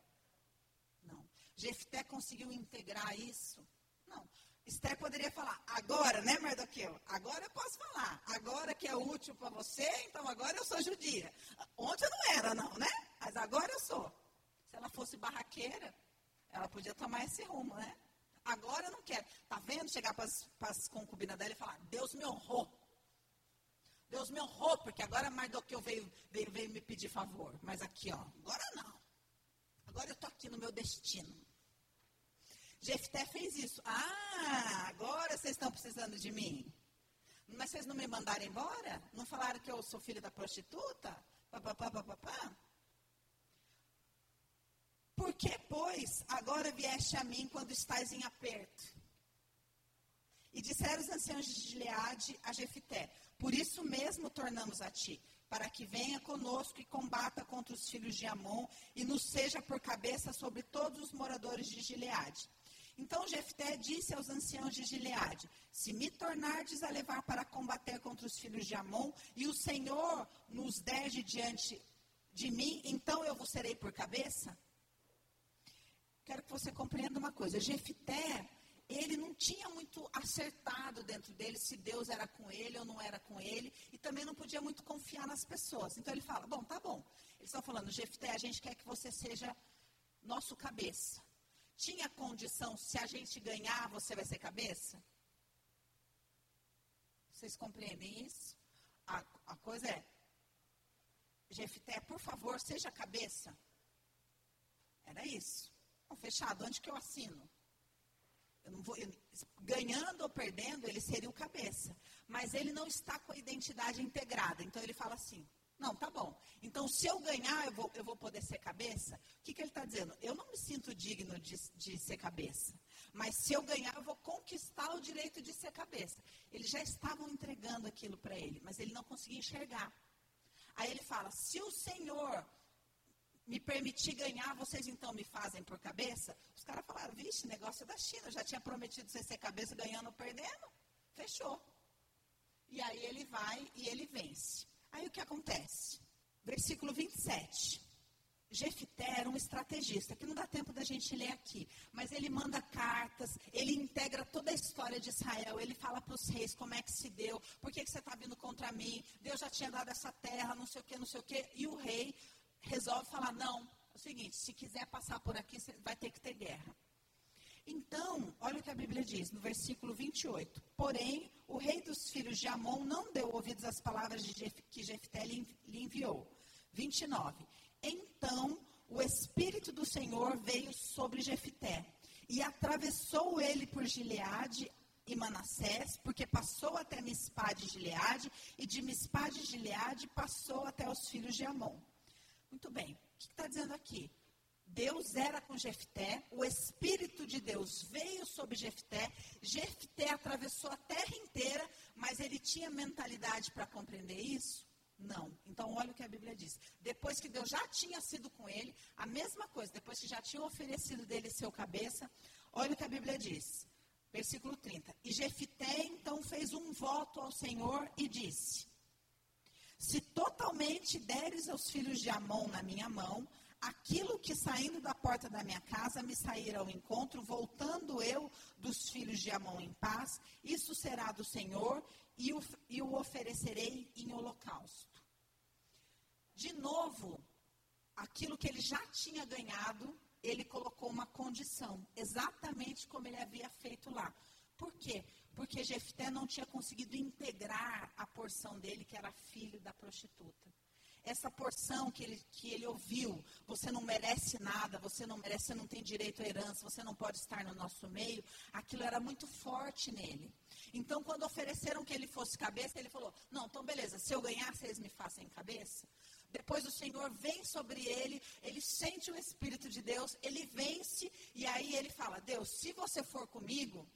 Não. Jefté conseguiu integrar isso? Não. Esther poderia falar, agora, né, Mardoqueu? Agora eu posso falar. Agora que é útil para você, então agora eu sou judia. Ontem eu não era, não, né? Mas agora eu sou. Se ela fosse barraqueira, ela podia tomar esse rumo, né? Agora eu não quero. Tá vendo? Chegar para as concubinas dela e falar: Deus me honrou. Deus me honrou, porque agora Mardoqueu veio, veio, veio me pedir favor. Mas aqui, ó, agora não. Agora eu estou aqui no meu destino. Jefté fez isso. Ah, agora vocês estão precisando de mim. Mas vocês não me mandaram embora? Não falaram que eu sou filho da prostituta? Pá, pá, pá, pá, pá, pá. Por que, pois, agora vieste a mim quando estás em aperto? E disseram os anciãos de Gileade a Jefité, por isso mesmo tornamos a ti, para que venha conosco e combata contra os filhos de Amon e nos seja por cabeça sobre todos os moradores de Gileade. Então Jefté disse aos anciãos de Gileade: Se me tornardes a levar para combater contra os filhos de Amon, e o Senhor nos der de diante de mim, então eu vos serei por cabeça? Quero que você compreenda uma coisa. Jefité, ele não tinha muito acertado dentro dele se Deus era com ele ou não era com ele, e também não podia muito confiar nas pessoas. Então ele fala: Bom, tá bom. Eles estão falando, Jefté, a gente quer que você seja nosso cabeça. Tinha condição, se a gente ganhar, você vai ser cabeça? Vocês compreendem isso? A, a coisa é, Jefté, por favor, seja cabeça. Era isso. Bom, fechado, onde que eu assino? Eu vou, eu, ganhando ou perdendo, ele seria o cabeça. Mas ele não está com a identidade integrada. Então ele fala assim: não, tá bom. Então, se eu ganhar, eu vou, eu vou poder ser cabeça? O que, que ele está dizendo? Eu não me sinto digno de, de ser cabeça. Mas se eu ganhar, eu vou conquistar o direito de ser cabeça. Eles já estavam entregando aquilo para ele, mas ele não conseguia enxergar. Aí ele fala: se o Senhor me permitir ganhar, vocês então me fazem por cabeça? Os caras falaram: vixe, negócio da China, já tinha prometido você ser cabeça ganhando ou perdendo. Fechou. E aí ele vai e ele vence. Aí o que acontece? Versículo 27. Jefité era um estrategista, que não dá tempo da gente ler aqui, mas ele manda cartas, ele integra toda a história de Israel, ele fala para os reis como é que se deu, por que, que você está vindo contra mim, Deus já tinha dado essa terra, não sei o que, não sei o que, e o rei resolve falar, não, é o seguinte, se quiser passar por aqui, vai ter que ter guerra. Então, olha o que a Bíblia diz no versículo 28. Porém, o rei dos filhos de Amon não deu ouvidos às palavras Jef, que Jefté lhe enviou. 29. Então, o Espírito do Senhor veio sobre Jefté e atravessou ele por Gileade e Manassés, porque passou até Mispá de Gileade, e de Mispá de Gileade passou até os filhos de Amon. Muito bem, o que está dizendo aqui? Deus era com Jefté, o Espírito de Deus veio sobre Jefté, Jefté atravessou a terra inteira, mas ele tinha mentalidade para compreender isso? Não. Então, olha o que a Bíblia diz. Depois que Deus já tinha sido com ele, a mesma coisa, depois que já tinha oferecido dele seu cabeça, olha o que a Bíblia diz. Versículo 30. E Jefté então fez um voto ao Senhor e disse: Se totalmente deres aos filhos de Amon na minha mão, aquilo que saindo da porta da minha casa me sair ao encontro, voltando eu dos filhos de Amon em paz, isso será do Senhor e o, e o oferecerei em holocausto. De novo, aquilo que ele já tinha ganhado, ele colocou uma condição, exatamente como ele havia feito lá. Por quê? Porque Jefté não tinha conseguido integrar a porção dele, que era filho da prostituta essa porção que ele, que ele ouviu, você não merece nada, você não merece, você não tem direito à herança, você não pode estar no nosso meio, aquilo era muito forte nele. Então, quando ofereceram que ele fosse cabeça, ele falou: Não, então beleza, se eu ganhar, vocês me façam cabeça. Depois o Senhor vem sobre ele, ele sente o Espírito de Deus, ele vence, e aí ele fala: Deus, se você for comigo,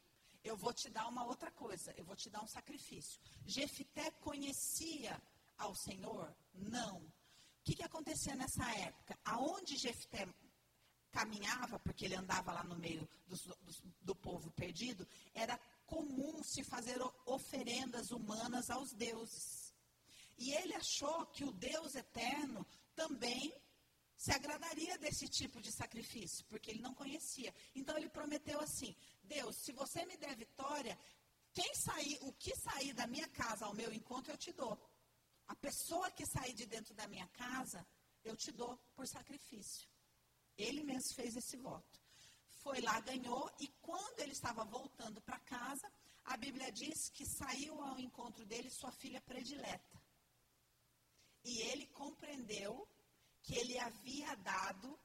eu vou te dar uma outra coisa, eu vou te dar um sacrifício. Jefité conhecia ao Senhor? Não. O que, que acontecia nessa época? Aonde Jefté caminhava, porque ele andava lá no meio do povo perdido, era comum se fazer oferendas humanas aos deuses. E ele achou que o Deus eterno também se agradaria desse tipo de sacrifício, porque ele não conhecia. Então ele prometeu assim: Deus, se você me der vitória, quem sair, o que sair da minha casa ao meu encontro eu te dou. A pessoa que sair de dentro da minha casa, eu te dou por sacrifício. Ele mesmo fez esse voto. Foi lá, ganhou, e quando ele estava voltando para casa, a Bíblia diz que saiu ao encontro dele sua filha predileta. E ele compreendeu que ele havia dado,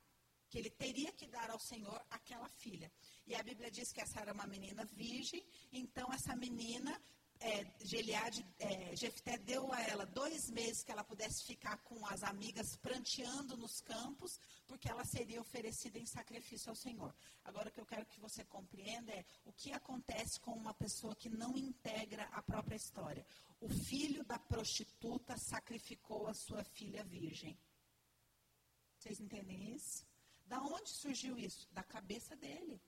que ele teria que dar ao Senhor aquela filha. E a Bíblia diz que essa era uma menina virgem, então essa menina é, é, Jefté deu a ela dois meses que ela pudesse ficar com as amigas pranteando nos campos, porque ela seria oferecida em sacrifício ao Senhor. Agora, o que eu quero que você compreenda é o que acontece com uma pessoa que não integra a própria história. O filho da prostituta sacrificou a sua filha virgem. Vocês entendem isso? Da onde surgiu isso? Da cabeça dele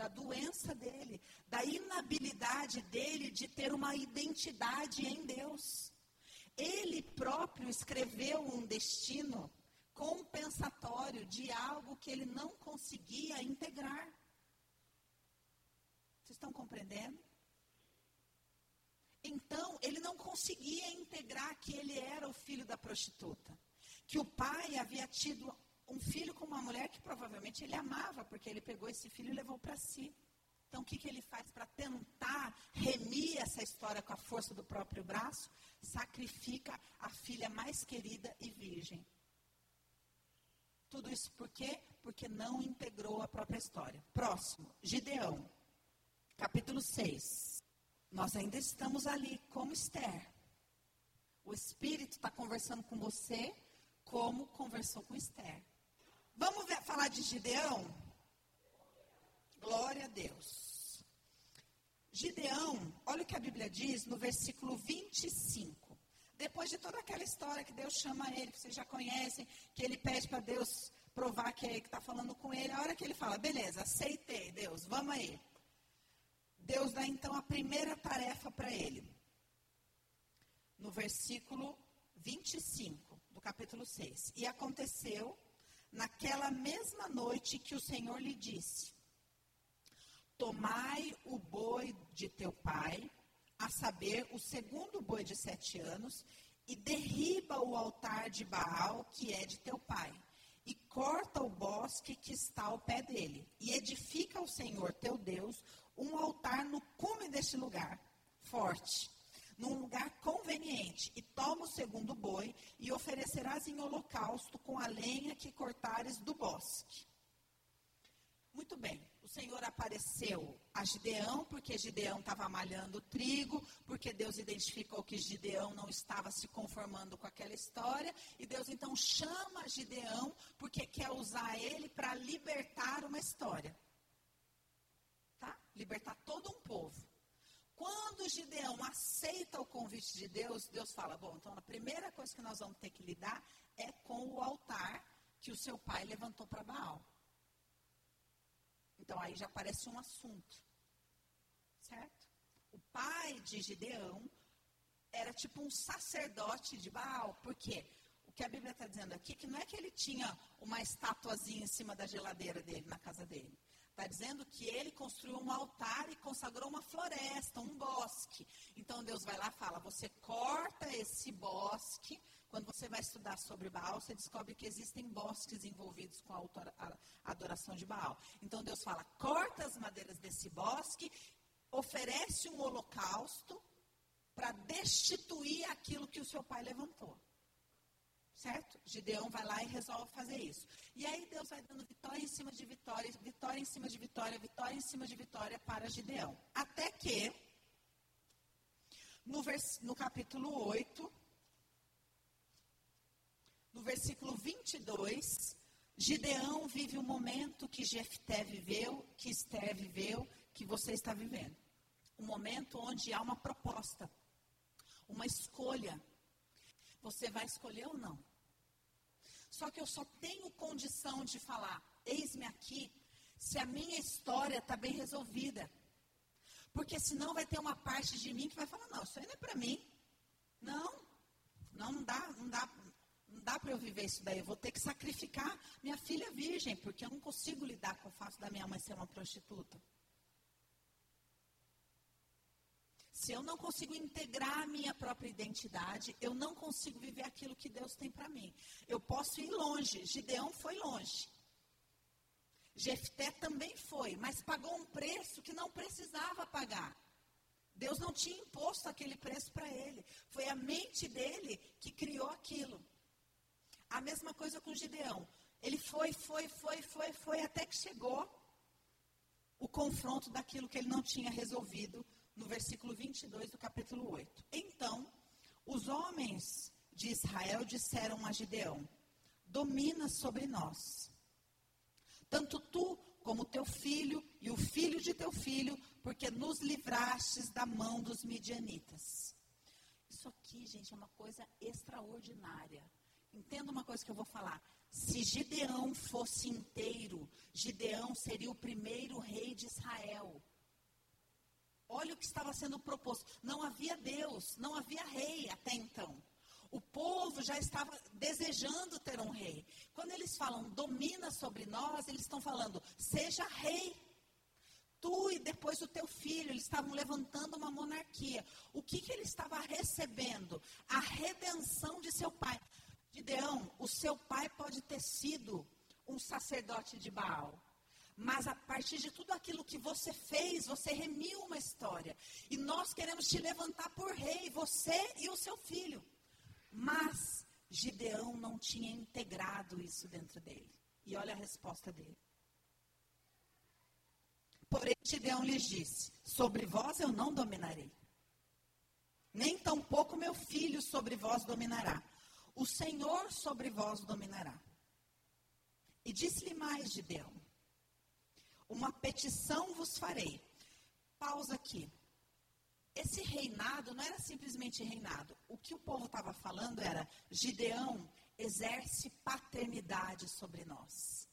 da doença dele, da inabilidade dele de ter uma identidade em Deus. Ele próprio escreveu um destino compensatório de algo que ele não conseguia integrar. Vocês estão compreendendo? Então, ele não conseguia integrar que ele era o filho da prostituta. Que o pai havia tido um filho com uma mulher que provavelmente ele amava, porque ele pegou esse filho e levou para si. Então, o que, que ele faz para tentar remir essa história com a força do próprio braço? Sacrifica a filha mais querida e virgem. Tudo isso por quê? Porque não integrou a própria história. Próximo, Gideão, capítulo 6. Nós ainda estamos ali como Esther. O Espírito está conversando com você como conversou com Esther. Vamos ver, falar de Gideão? Glória a Deus. Gideão, olha o que a Bíblia diz no versículo 25. Depois de toda aquela história que Deus chama ele, que vocês já conhecem, que ele pede para Deus provar que é ele que está falando com ele, a hora que ele fala, beleza, aceitei, Deus, vamos aí. Deus dá então a primeira tarefa para ele. No versículo 25 do capítulo 6. E aconteceu naquela mesma noite que o Senhor lhe disse: Tomai o boi de teu pai, a saber, o segundo boi de sete anos, e derriba o altar de Baal, que é de teu pai, e corta o bosque que está ao pé dele, e edifica ao Senhor teu Deus um altar no cume deste lugar, forte, num lugar conveniente, e toma o segundo boi, e oferecerás em holocausto com a lenha que cortares do bosque. Muito bem, o Senhor apareceu a Gideão, porque Gideão estava malhando trigo, porque Deus identificou que Gideão não estava se conformando com aquela história, e Deus então chama Gideão, porque quer usar ele para libertar uma história. Tá? Libertar todo um povo. Quando Gideão aceita o convite de Deus, Deus fala: bom, então a primeira coisa que nós vamos ter que lidar é com o altar que o seu pai levantou para Baal. Então aí já aparece um assunto. Certo? O pai de Gideão era tipo um sacerdote de Baal. Por quê? O que a Bíblia está dizendo aqui que não é que ele tinha uma estatuazinha em cima da geladeira dele, na casa dele. Está dizendo que ele construiu um altar e consagrou uma floresta, um bosque. Então Deus vai lá e fala: você corta esse bosque. Quando você vai estudar sobre Baal, você descobre que existem bosques envolvidos com a adoração de Baal. Então Deus fala: corta as madeiras desse bosque, oferece um holocausto para destituir aquilo que o seu pai levantou. Certo? Gideão vai lá e resolve fazer isso. E aí Deus vai dando vitória em cima de vitória, vitória em cima de vitória, vitória em cima de vitória para Gideão. Até que, no, vers, no capítulo 8, no versículo 22, Gideão vive um momento que Jefté viveu, que Esther viveu, que você está vivendo. Um momento onde há uma proposta, uma escolha. Você vai escolher ou não? Só que eu só tenho condição de falar, eis-me aqui, se a minha história está bem resolvida. Porque senão vai ter uma parte de mim que vai falar, não, isso aí não é para mim. Não, não, dá, não dá, não dá para eu viver isso daí. Eu vou ter que sacrificar minha filha virgem, porque eu não consigo lidar com o fato da minha mãe ser uma prostituta. Se eu não consigo integrar a minha própria identidade, eu não consigo viver aquilo que Deus tem para mim. Eu posso ir longe. Gideão foi longe. Jefté também foi, mas pagou um preço que não precisava pagar. Deus não tinha imposto aquele preço para ele. Foi a mente dele que criou aquilo. A mesma coisa com Gideão. Ele foi, foi, foi, foi, foi, até que chegou o confronto daquilo que ele não tinha resolvido no versículo 22 do capítulo 8. Então, os homens de Israel disseram a Gideão: Domina sobre nós, tanto tu como teu filho e o filho de teu filho, porque nos livrastes da mão dos midianitas. Isso aqui, gente, é uma coisa extraordinária. Entenda uma coisa que eu vou falar. Se Gideão fosse inteiro, Gideão seria o primeiro rei de Israel. Olha o que estava sendo proposto. Não havia Deus, não havia rei até então. O povo já estava desejando ter um rei. Quando eles falam domina sobre nós, eles estão falando seja rei. Tu e depois o teu filho, eles estavam levantando uma monarquia. O que, que ele estava recebendo? A redenção de seu pai. Gideão, o seu pai pode ter sido um sacerdote de Baal. Mas a partir de tudo aquilo que você fez, você remiu uma história. E nós queremos te levantar por rei, você e o seu filho. Mas Gideão não tinha integrado isso dentro dele. E olha a resposta dele. Porém, Gideão lhes disse: Sobre vós eu não dominarei, nem tampouco meu filho sobre vós dominará. O Senhor sobre vós dominará. E disse-lhe mais Gideão: uma petição vos farei. Pausa aqui. Esse reinado não era simplesmente reinado. O que o povo estava falando era: Gideão exerce paternidade sobre nós.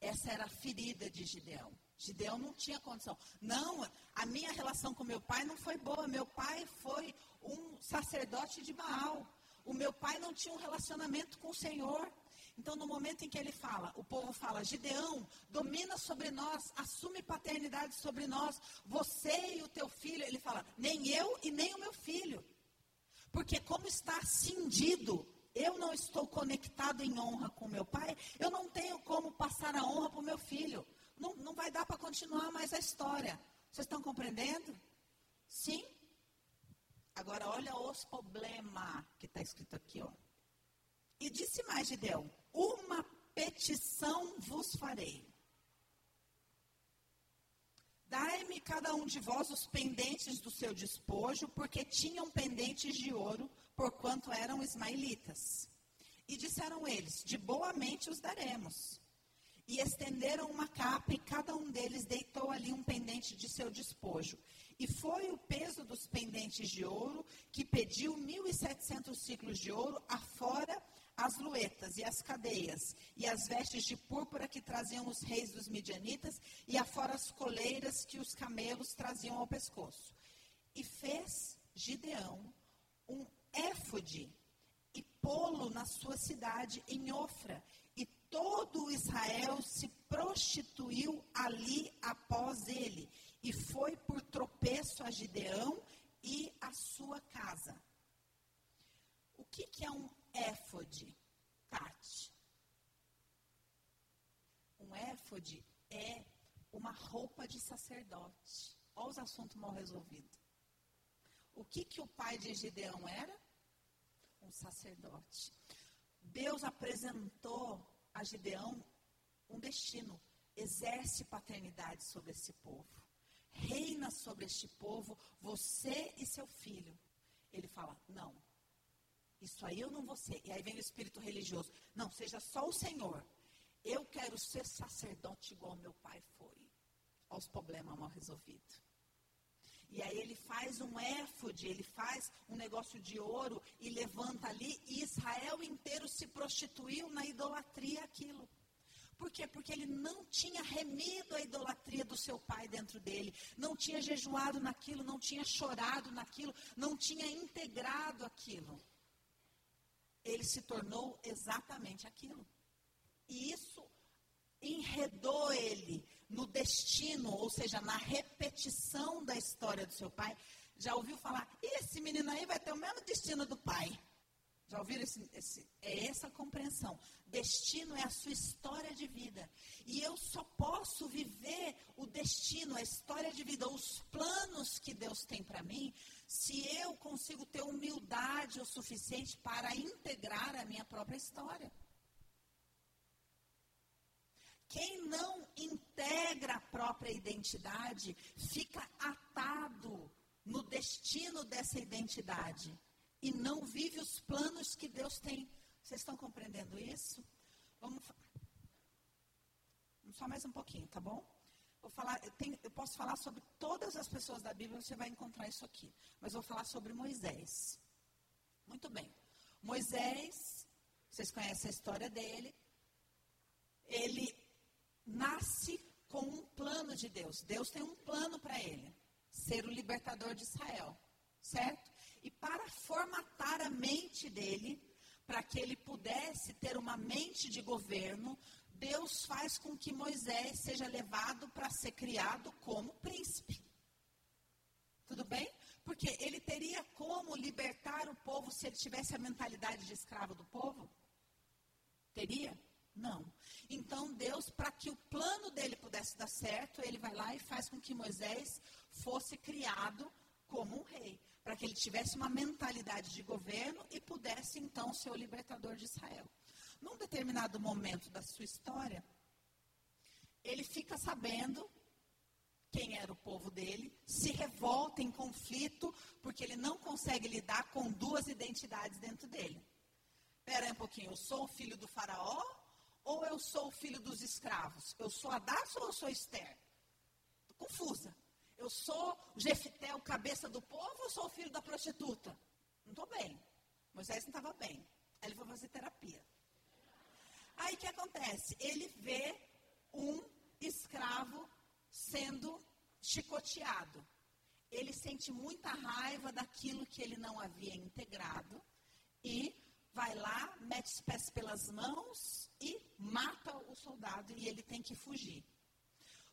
Essa era a ferida de Gideão. Gideão não tinha condição. Não, a minha relação com meu pai não foi boa. Meu pai foi um sacerdote de Baal. O meu pai não tinha um relacionamento com o Senhor. Então, no momento em que ele fala, o povo fala, Gideão, domina sobre nós, assume paternidade sobre nós, você e o teu filho, ele fala, nem eu e nem o meu filho. Porque como está cindido, eu não estou conectado em honra com meu pai, eu não tenho como passar a honra para o meu filho. Não, não vai dar para continuar mais a história. Vocês estão compreendendo? Sim? Agora, olha os problemas que está escrito aqui, ó. E disse mais Gideão: Uma petição vos farei. Dai-me cada um de vós os pendentes do seu despojo, porque tinham pendentes de ouro, porquanto eram ismaelitas. E disseram eles: De boa mente os daremos. E estenderam uma capa, e cada um deles deitou ali um pendente de seu despojo. E foi o peso dos pendentes de ouro que pediu mil e setecentos ciclos de ouro, afora as luetas e as cadeias, e as vestes de púrpura que traziam os reis dos midianitas, e afora as coleiras que os camelos traziam ao pescoço. E fez Gideão um éfode e pô-lo na sua cidade em Ofra. E todo Israel se prostituiu ali após ele, e foi por tropeço a Gideão e a sua casa. O que, que é um éfode, Tati? Um éfode é uma roupa de sacerdote. Olha os assuntos mal resolvidos. O que, que o pai de Gideão era? Um sacerdote. Deus apresentou a Gideão um destino. Exerce paternidade sobre esse povo. Reina sobre este povo, você e seu filho. Ele fala: não, isso aí eu não vou ser. E aí vem o espírito religioso. Não, seja só o Senhor. Eu quero ser sacerdote igual meu pai foi. Olha os problemas mal resolvidos. E aí ele faz um éfode, ele faz um negócio de ouro e levanta ali. E Israel inteiro se prostituiu na idolatria aquilo. Por quê? Porque ele não tinha remido a idolatria do seu pai dentro dele, não tinha jejuado naquilo, não tinha chorado naquilo, não tinha integrado aquilo ele se tornou exatamente aquilo. E isso enredou ele no destino, ou seja, na repetição da história do seu pai. Já ouviu falar, esse menino aí vai ter o mesmo destino do pai. Já ouviram esse, esse, é essa compreensão. Destino é a sua história de vida. E eu só posso viver o destino, a história de vida, os planos que Deus tem para mim, se eu consigo ter humildade o suficiente para integrar a minha própria história. Quem não integra a própria identidade fica atado no destino dessa identidade e não vive os planos que Deus tem. Vocês estão compreendendo isso? Vamos, só mais um pouquinho, tá bom? Vou falar, eu, tenho, eu posso falar sobre todas as pessoas da Bíblia, você vai encontrar isso aqui. Mas vou falar sobre Moisés. Muito bem. Moisés, vocês conhecem a história dele. Ele nasce com um plano de Deus. Deus tem um plano para ele: ser o libertador de Israel. Certo? E para formatar a mente dele, para que ele pudesse ter uma mente de governo, Deus faz com que Moisés seja levado para ser criado como príncipe. Tudo bem? Porque ele teria como libertar o povo se ele tivesse a mentalidade de escravo do povo? Teria? Não. Então Deus, para que o plano dele pudesse dar certo, ele vai lá e faz com que Moisés fosse criado como um rei, para que ele tivesse uma mentalidade de governo e pudesse então ser o libertador de Israel. Num determinado momento da sua história, ele fica sabendo quem era o povo dele, se revolta em conflito, porque ele não consegue lidar com duas identidades dentro dele. Espera um pouquinho, eu sou o filho do faraó ou eu sou o filho dos escravos? Eu sou Adassa ou eu sou Esther? Estou confusa. Eu sou Jefité, o cabeça do povo, ou sou o filho da prostituta? Não estou bem. Moisés não estava bem. Aí ele foi fazer terapia. Aí o que acontece? Ele vê um escravo sendo chicoteado. Ele sente muita raiva daquilo que ele não havia integrado e vai lá, mete os pés pelas mãos e mata o soldado e ele tem que fugir.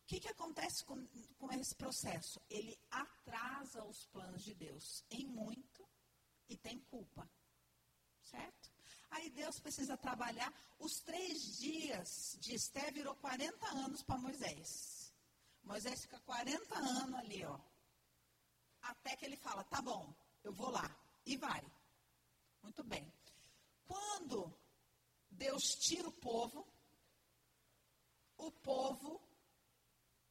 O que, que acontece com, com esse processo? Ele atrasa os planos de Deus em muito e tem culpa. Certo? Aí Deus precisa trabalhar. Os três dias de Esté virou 40 anos para Moisés. Moisés fica 40 anos ali, ó. Até que ele fala, tá bom, eu vou lá. E vai. Muito bem. Quando Deus tira o povo, o povo,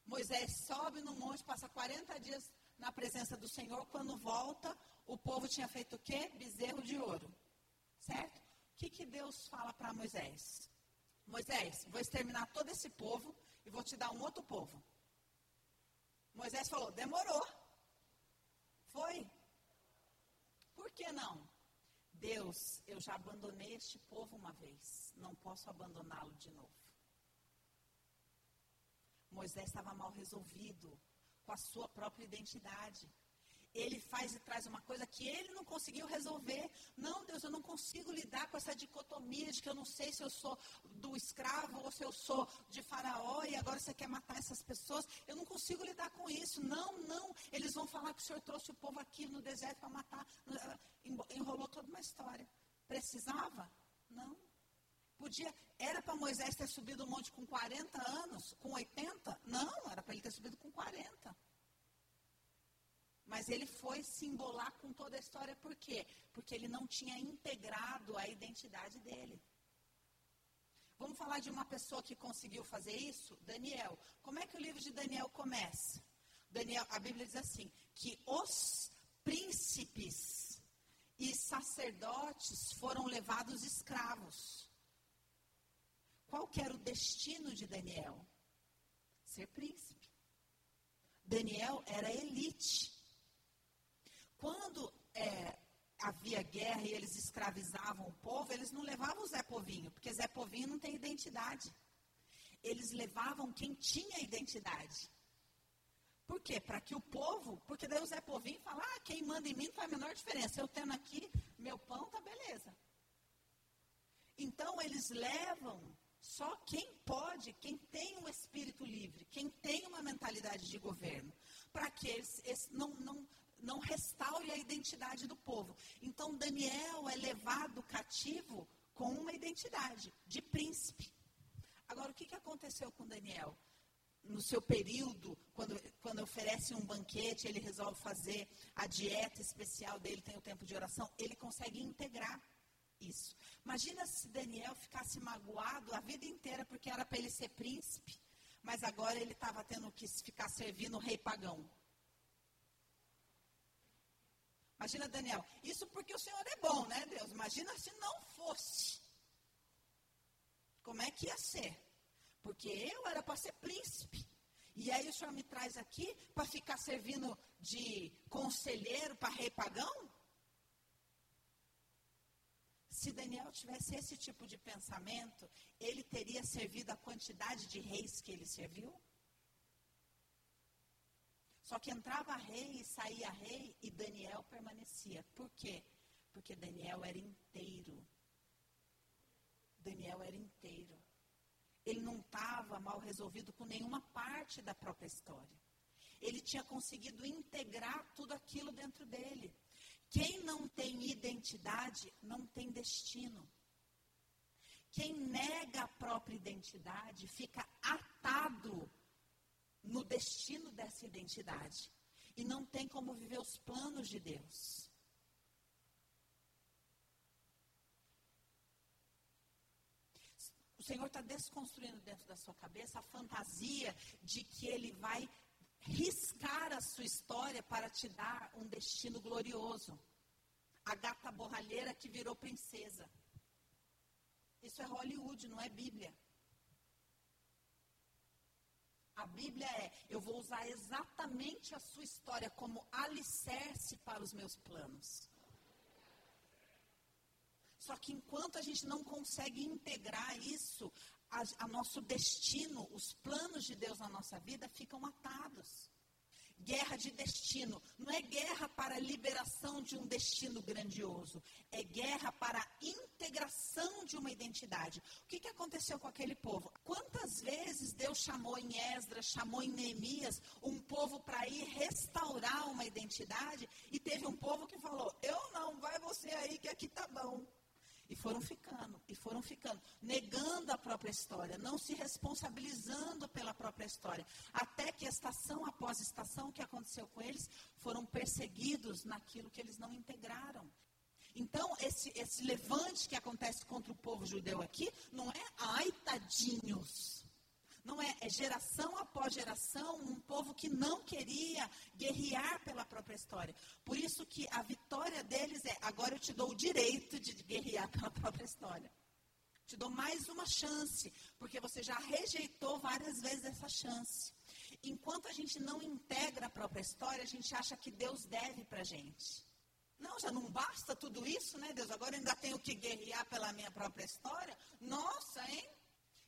Moisés sobe no monte, passa 40 dias na presença do Senhor. Quando volta, o povo tinha feito o quê? Bezerro de ouro. Certo? O que, que Deus fala para Moisés? Moisés, vou exterminar todo esse povo e vou te dar um outro povo. Moisés falou: demorou. Foi. Por que não? Deus, eu já abandonei este povo uma vez, não posso abandoná-lo de novo. Moisés estava mal resolvido com a sua própria identidade ele faz e traz uma coisa que ele não conseguiu resolver. Não, Deus, eu não consigo lidar com essa dicotomia de que eu não sei se eu sou do escravo ou se eu sou de faraó e agora você quer matar essas pessoas. Eu não consigo lidar com isso. Não, não. Eles vão falar que o Senhor trouxe o povo aqui no deserto para matar. Enrolou toda uma história. Precisava? Não. Podia, era para Moisés ter subido o monte com 40 anos, com 80? Não, era para ele ter subido com 40. Mas ele foi se embolar com toda a história, por quê? Porque ele não tinha integrado a identidade dele. Vamos falar de uma pessoa que conseguiu fazer isso? Daniel. Como é que o livro de Daniel começa? Daniel, a Bíblia diz assim: que os príncipes e sacerdotes foram levados escravos. Qual que era o destino de Daniel? Ser príncipe. Daniel era elite. Quando é, havia guerra e eles escravizavam o povo, eles não levavam o Zé Povinho, porque Zé Povinho não tem identidade. Eles levavam quem tinha identidade. Por quê? Para que o povo, porque daí o Zé Povinho fala, ah, quem manda em mim não faz a menor diferença. Eu tendo aqui meu pão, tá beleza. Então eles levam só quem pode, quem tem um espírito livre, quem tem uma mentalidade de governo, para que eles, não, não, não restaure a identidade do povo. Então Daniel é levado cativo com uma identidade de príncipe. Agora, o que, que aconteceu com Daniel? No seu período, quando, quando oferece um banquete, ele resolve fazer a dieta especial dele, tem o tempo de oração, ele consegue integrar isso. Imagina se Daniel ficasse magoado a vida inteira porque era para ele ser príncipe, mas agora ele estava tendo que ficar servindo o rei pagão. Imagina, Daniel, isso porque o Senhor é bom, né, Deus? Imagina se não fosse. Como é que ia ser? Porque eu era para ser príncipe. E aí o Senhor me traz aqui para ficar servindo de conselheiro para rei pagão? Se Daniel tivesse esse tipo de pensamento, ele teria servido a quantidade de reis que ele serviu? Só que entrava rei e saía rei e Daniel permanecia. Por quê? Porque Daniel era inteiro. Daniel era inteiro. Ele não estava mal resolvido com nenhuma parte da própria história. Ele tinha conseguido integrar tudo aquilo dentro dele. Quem não tem identidade não tem destino. Quem nega a própria identidade fica atado no destino dessa identidade e não tem como viver os planos de Deus. O Senhor está desconstruindo dentro da sua cabeça a fantasia de que Ele vai riscar a sua história para te dar um destino glorioso. A gata borralheira que virou princesa. Isso é Hollywood, não é Bíblia. A Bíblia é: eu vou usar exatamente a sua história como alicerce para os meus planos. Só que enquanto a gente não consegue integrar isso, a, a nosso destino, os planos de Deus na nossa vida ficam atados guerra de destino. Não é guerra para a liberação de um destino grandioso. É guerra para a integração de uma identidade. O que, que aconteceu com aquele povo? Quantas vezes Deus chamou em Esdras, chamou em Neemias, um povo para ir restaurar uma identidade e teve um povo que falou: Eu não, vai você aí que aqui tá bom. E foram ficando, e foram ficando, negando a própria história, não se responsabilizando pela própria história. Até que estação após estação, o que aconteceu com eles? Foram perseguidos naquilo que eles não integraram. Então, esse, esse levante que acontece contra o povo judeu aqui, não é ai tadinhos não é, é geração após geração um povo que não queria guerrear pela própria história. Por isso que a vitória deles é agora eu te dou o direito de guerrear pela própria história. Te dou mais uma chance, porque você já rejeitou várias vezes essa chance. Enquanto a gente não integra a própria história, a gente acha que Deus deve para gente. Não, já não basta tudo isso, né, Deus? Agora ainda tenho que guerrear pela minha própria história? Nossa, hein?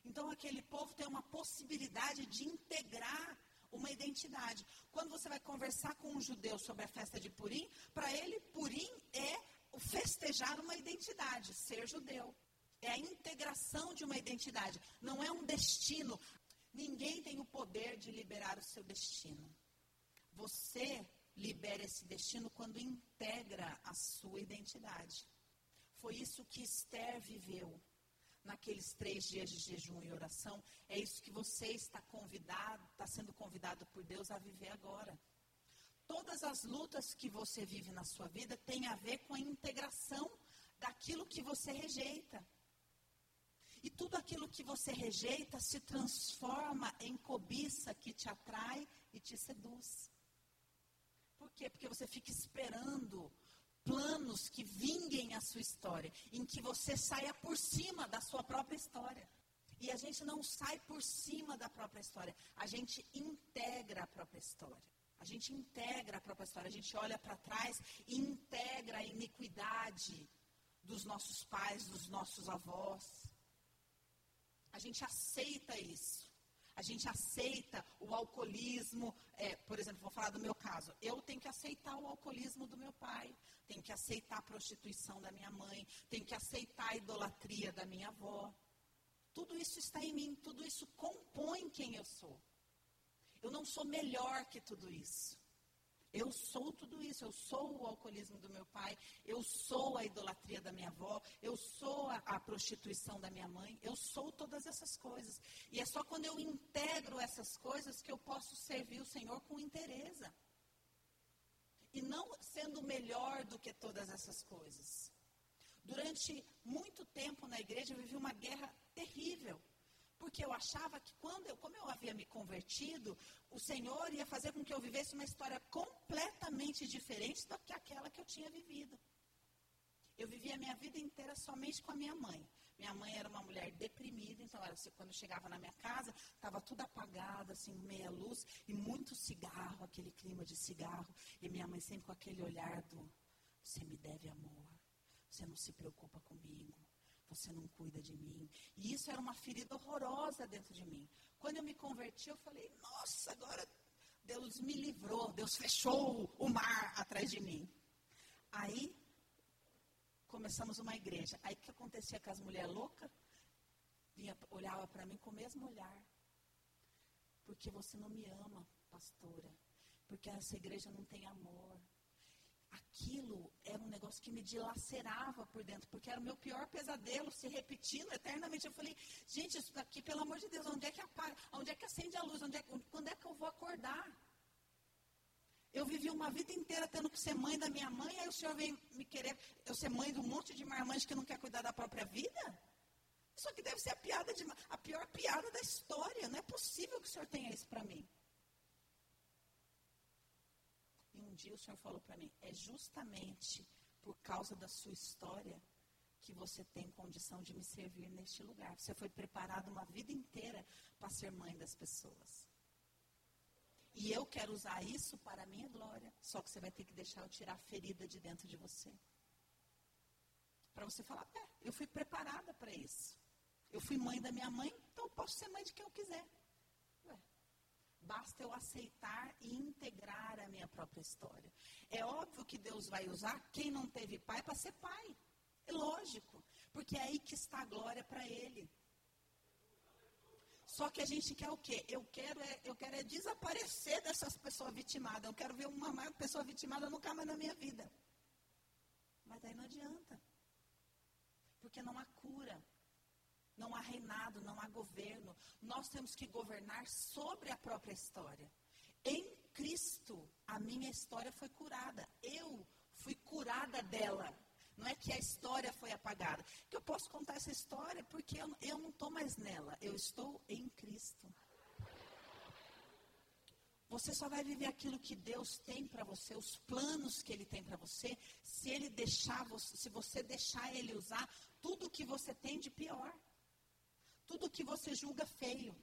Então, aquele povo tem uma possibilidade de integrar uma identidade. Quando você vai conversar com um judeu sobre a festa de Purim, para ele, Purim é festejar uma identidade, ser judeu. É a integração de uma identidade, não é um destino. Ninguém tem o poder de liberar o seu destino. Você libera esse destino quando integra a sua identidade. Foi isso que Esther viveu naqueles três dias de jejum e oração, é isso que você está convidado, está sendo convidado por Deus a viver agora. Todas as lutas que você vive na sua vida têm a ver com a integração daquilo que você rejeita. E tudo aquilo que você rejeita se transforma em cobiça que te atrai e te seduz. Por quê? Porque você fica esperando planos que vinguem a sua história, em que você saia por cima da sua própria história. E a gente não sai por cima da própria história, a gente integra a própria história. A gente integra a própria história, a gente olha para trás e integra a iniquidade dos nossos pais, dos nossos avós. A gente aceita isso. A gente aceita o alcoolismo, é, por exemplo, vou falar do meu caso. Eu tenho que aceitar o alcoolismo do meu pai, tenho que aceitar a prostituição da minha mãe, tenho que aceitar a idolatria da minha avó. Tudo isso está em mim, tudo isso compõe quem eu sou. Eu não sou melhor que tudo isso. Eu sou tudo isso. Eu sou o alcoolismo do meu pai. Eu sou a idolatria da minha avó. Eu sou a, a, prostituição da minha mãe. Eu sou todas essas coisas. E é só quando eu integro essas coisas que eu posso servir o Senhor com interesse. E não sendo melhor do que todas essas coisas. Durante muito tempo na igreja eu vivi uma guerra terrível porque eu achava que quando eu, como eu havia me convertido, o Senhor ia fazer com que eu vivesse uma história completamente diferente do que aquela que eu tinha vivido. Eu vivia a minha vida inteira somente com a minha mãe. Minha mãe era uma mulher deprimida, então era, assim, quando chegava na minha casa, estava tudo apagado, assim, meia luz, e muito cigarro, aquele clima de cigarro. E minha mãe sempre com aquele olhar do, você me deve amor, você não se preocupa comigo, você não cuida de mim. E isso era uma ferida horrorosa dentro de mim. Quando eu me converti, eu falei, nossa, agora Deus me livrou, Deus fechou o mar atrás de mim. Aí começamos uma igreja. Aí o que acontecia com as mulheres loucas? Vinha, olhava para mim com o mesmo olhar. Porque você não me ama, pastora. Porque essa igreja não tem amor. Aquilo era um negócio que me dilacerava por dentro, porque era o meu pior pesadelo se repetindo eternamente. Eu falei, gente, isso daqui, pelo amor de Deus, onde é que apaga? Onde é que acende a luz? Onde é, quando é que eu vou acordar? Eu vivi uma vida inteira tendo que ser mãe da minha mãe, aí o senhor vem me querer, eu ser mãe de um monte de marmanjos que não quer cuidar da própria vida? Isso aqui deve ser a piada de, a pior piada da história. Não é possível que o senhor tenha isso para mim. E dia o Senhor falou para mim: é justamente por causa da sua história que você tem condição de me servir neste lugar. Você foi preparado uma vida inteira para ser mãe das pessoas. E eu quero usar isso para a minha glória. Só que você vai ter que deixar eu tirar a ferida de dentro de você. Para você falar, é, eu fui preparada para isso. Eu fui mãe da minha mãe, então eu posso ser mãe de quem eu quiser. Basta eu aceitar e integrar a minha própria história. É óbvio que Deus vai usar quem não teve pai para ser pai. É lógico. Porque é aí que está a glória para ele. Só que a gente quer o quê? Eu quero é, eu quero é desaparecer dessas pessoas vitimadas. Eu quero ver uma pessoa vitimada nunca mais na minha vida. Mas daí não adianta. Porque não há cura. Não há reinado, não há governo. Nós temos que governar sobre a própria história. Em Cristo, a minha história foi curada. Eu fui curada dela. Não é que a história foi apagada. Que eu posso contar essa história porque eu, eu não estou mais nela. Eu estou em Cristo. Você só vai viver aquilo que Deus tem para você, os planos que Ele tem para você, se Ele deixar, se você deixar Ele usar tudo que você tem de pior tudo que você julga feio.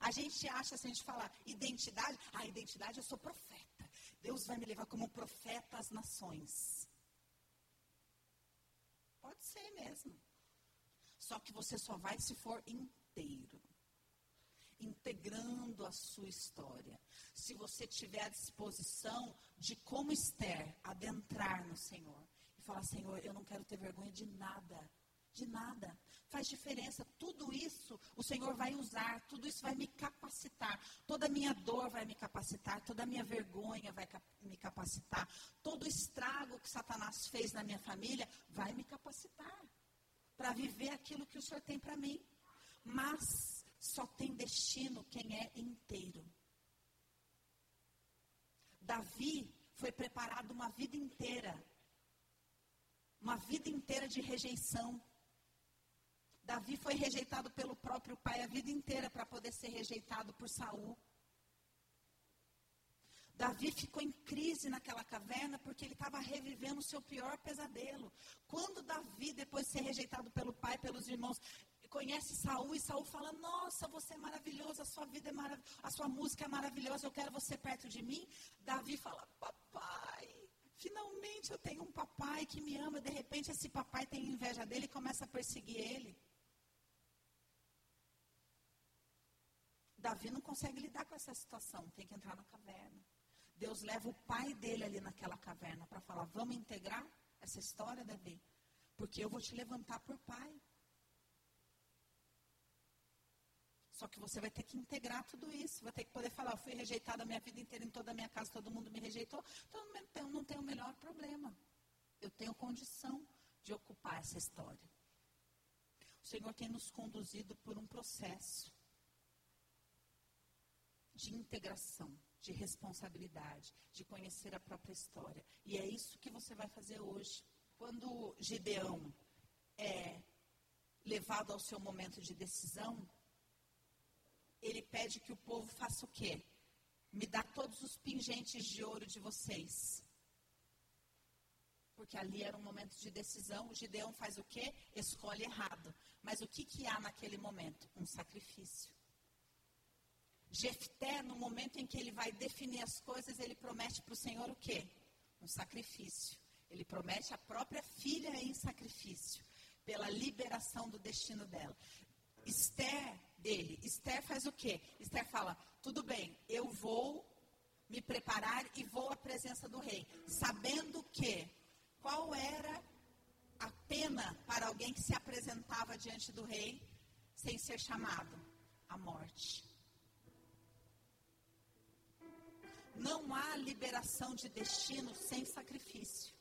A gente acha, se a gente falar identidade, a ah, identidade eu sou profeta. Deus vai me levar como profeta às nações. Pode ser mesmo. Só que você só vai se for inteiro. Integrando a sua história. Se você tiver a disposição de, como Esther, adentrar no Senhor. E falar, Senhor, eu não quero ter vergonha de nada de nada. Faz diferença. Tudo isso o Senhor vai usar, tudo isso vai me capacitar. Toda a minha dor vai me capacitar, toda a minha vergonha vai me capacitar. Todo o estrago que Satanás fez na minha família vai me capacitar para viver aquilo que o Senhor tem para mim. Mas só tem destino quem é inteiro. Davi foi preparado uma vida inteira. Uma vida inteira de rejeição Davi foi rejeitado pelo próprio pai a vida inteira para poder ser rejeitado por Saul. Davi ficou em crise naquela caverna porque ele estava revivendo o seu pior pesadelo. Quando Davi, depois de ser rejeitado pelo pai, pelos irmãos, conhece Saul e Saul fala: Nossa, você é maravilhoso, a sua vida é maravilhosa, a sua música é maravilhosa, eu quero você perto de mim. Davi fala: Papai, finalmente eu tenho um papai que me ama. De repente, esse papai tem inveja dele e começa a perseguir ele. Davi não consegue lidar com essa situação, tem que entrar na caverna. Deus leva o pai dele ali naquela caverna para falar: vamos integrar essa história, Davi, porque eu vou te levantar por pai. Só que você vai ter que integrar tudo isso. Vai ter que poder falar: eu fui rejeitada a minha vida inteira em toda a minha casa, todo mundo me rejeitou. Então eu não tenho o melhor problema. Eu tenho condição de ocupar essa história. O Senhor tem nos conduzido por um processo de integração, de responsabilidade, de conhecer a própria história. E é isso que você vai fazer hoje. Quando Gideão é levado ao seu momento de decisão, ele pede que o povo faça o quê? Me dá todos os pingentes de ouro de vocês. Porque ali era um momento de decisão. O Gideão faz o quê? Escolhe errado. Mas o que, que há naquele momento? Um sacrifício. Jefté, no momento em que ele vai definir as coisas, ele promete para o Senhor o quê? Um sacrifício. Ele promete a própria filha em sacrifício, pela liberação do destino dela. Esther, dele, Esther faz o quê? Esther fala: tudo bem, eu vou me preparar e vou à presença do rei, sabendo que qual era a pena para alguém que se apresentava diante do rei sem ser chamado? A morte. Não há liberação de destino sem sacrifício.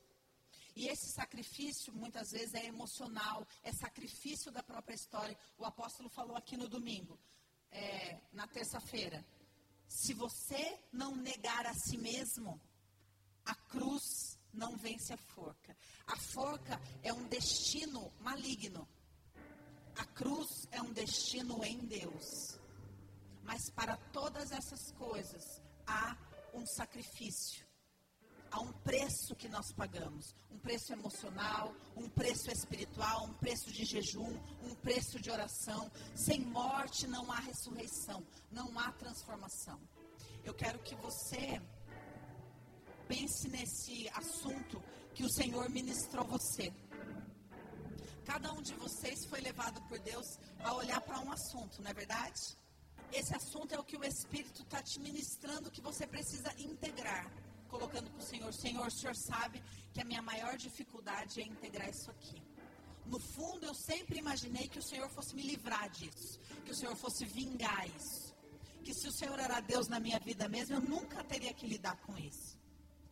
E esse sacrifício, muitas vezes, é emocional, é sacrifício da própria história. O apóstolo falou aqui no domingo, é, na terça-feira. Se você não negar a si mesmo, a cruz não vence a forca. A forca é um destino maligno. A cruz é um destino em Deus. Mas para todas essas coisas há um sacrifício. Há um preço que nós pagamos. Um preço emocional, um preço espiritual, um preço de jejum, um preço de oração. Sem morte não há ressurreição, não há transformação. Eu quero que você pense nesse assunto que o Senhor ministrou você. Cada um de vocês foi levado por Deus a olhar para um assunto, não é verdade? Esse assunto é o que o Espírito está te ministrando que você precisa integrar. Colocando para o Senhor, Senhor, o Senhor sabe que a minha maior dificuldade é integrar isso aqui. No fundo, eu sempre imaginei que o Senhor fosse me livrar disso, que o Senhor fosse vingar isso. Que se o Senhor era Deus na minha vida mesmo, eu nunca teria que lidar com isso.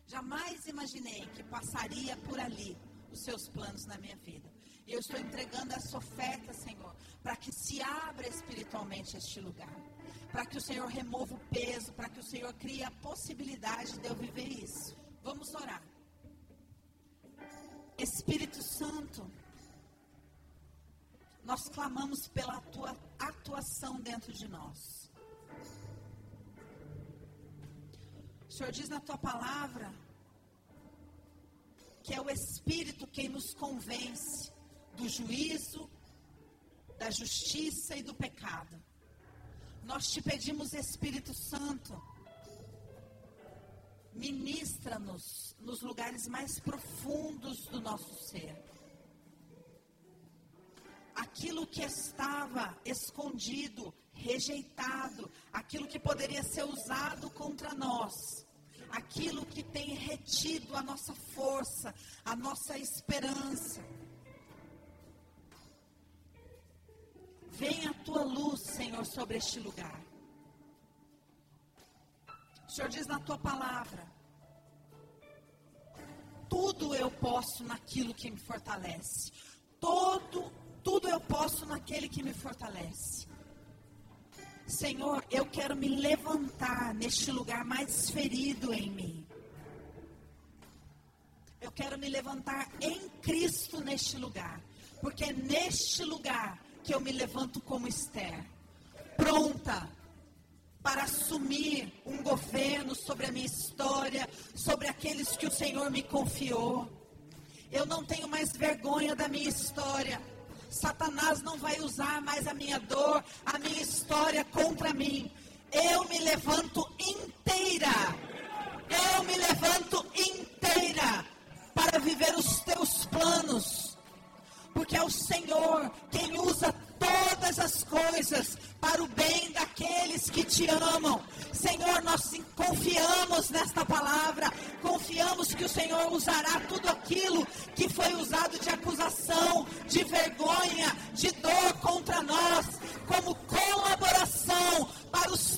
Jamais imaginei que passaria por ali os seus planos na minha vida. E eu estou entregando essa oferta, Senhor, para que se abra espiritualmente este lugar. Para que o Senhor remova o peso, para que o Senhor crie a possibilidade de eu viver isso. Vamos orar. Espírito Santo, nós clamamos pela tua atuação dentro de nós. O Senhor diz na tua palavra que é o Espírito quem nos convence do juízo, da justiça e do pecado. Nós te pedimos, Espírito Santo, ministra-nos nos lugares mais profundos do nosso ser. Aquilo que estava escondido, rejeitado, aquilo que poderia ser usado contra nós, aquilo que tem retido a nossa força, a nossa esperança Venha a tua luz, Senhor, sobre este lugar. O Senhor diz na tua palavra: tudo eu posso naquilo que me fortalece. Todo, tudo eu posso naquele que me fortalece. Senhor, eu quero me levantar neste lugar mais ferido em mim. Eu quero me levantar em Cristo neste lugar. Porque neste lugar que eu me levanto como Esther, pronta para assumir um governo sobre a minha história, sobre aqueles que o Senhor me confiou. Eu não tenho mais vergonha da minha história. Satanás não vai usar mais a minha dor, a minha história contra mim. Eu me levanto inteira. Eu me levanto inteira para viver os teus planos porque é o Senhor quem usa todas as coisas para o bem daqueles que te amam. Senhor, nós confiamos nesta palavra, confiamos que o Senhor usará tudo aquilo que foi usado de acusação, de vergonha, de dor contra nós, como colaboração para os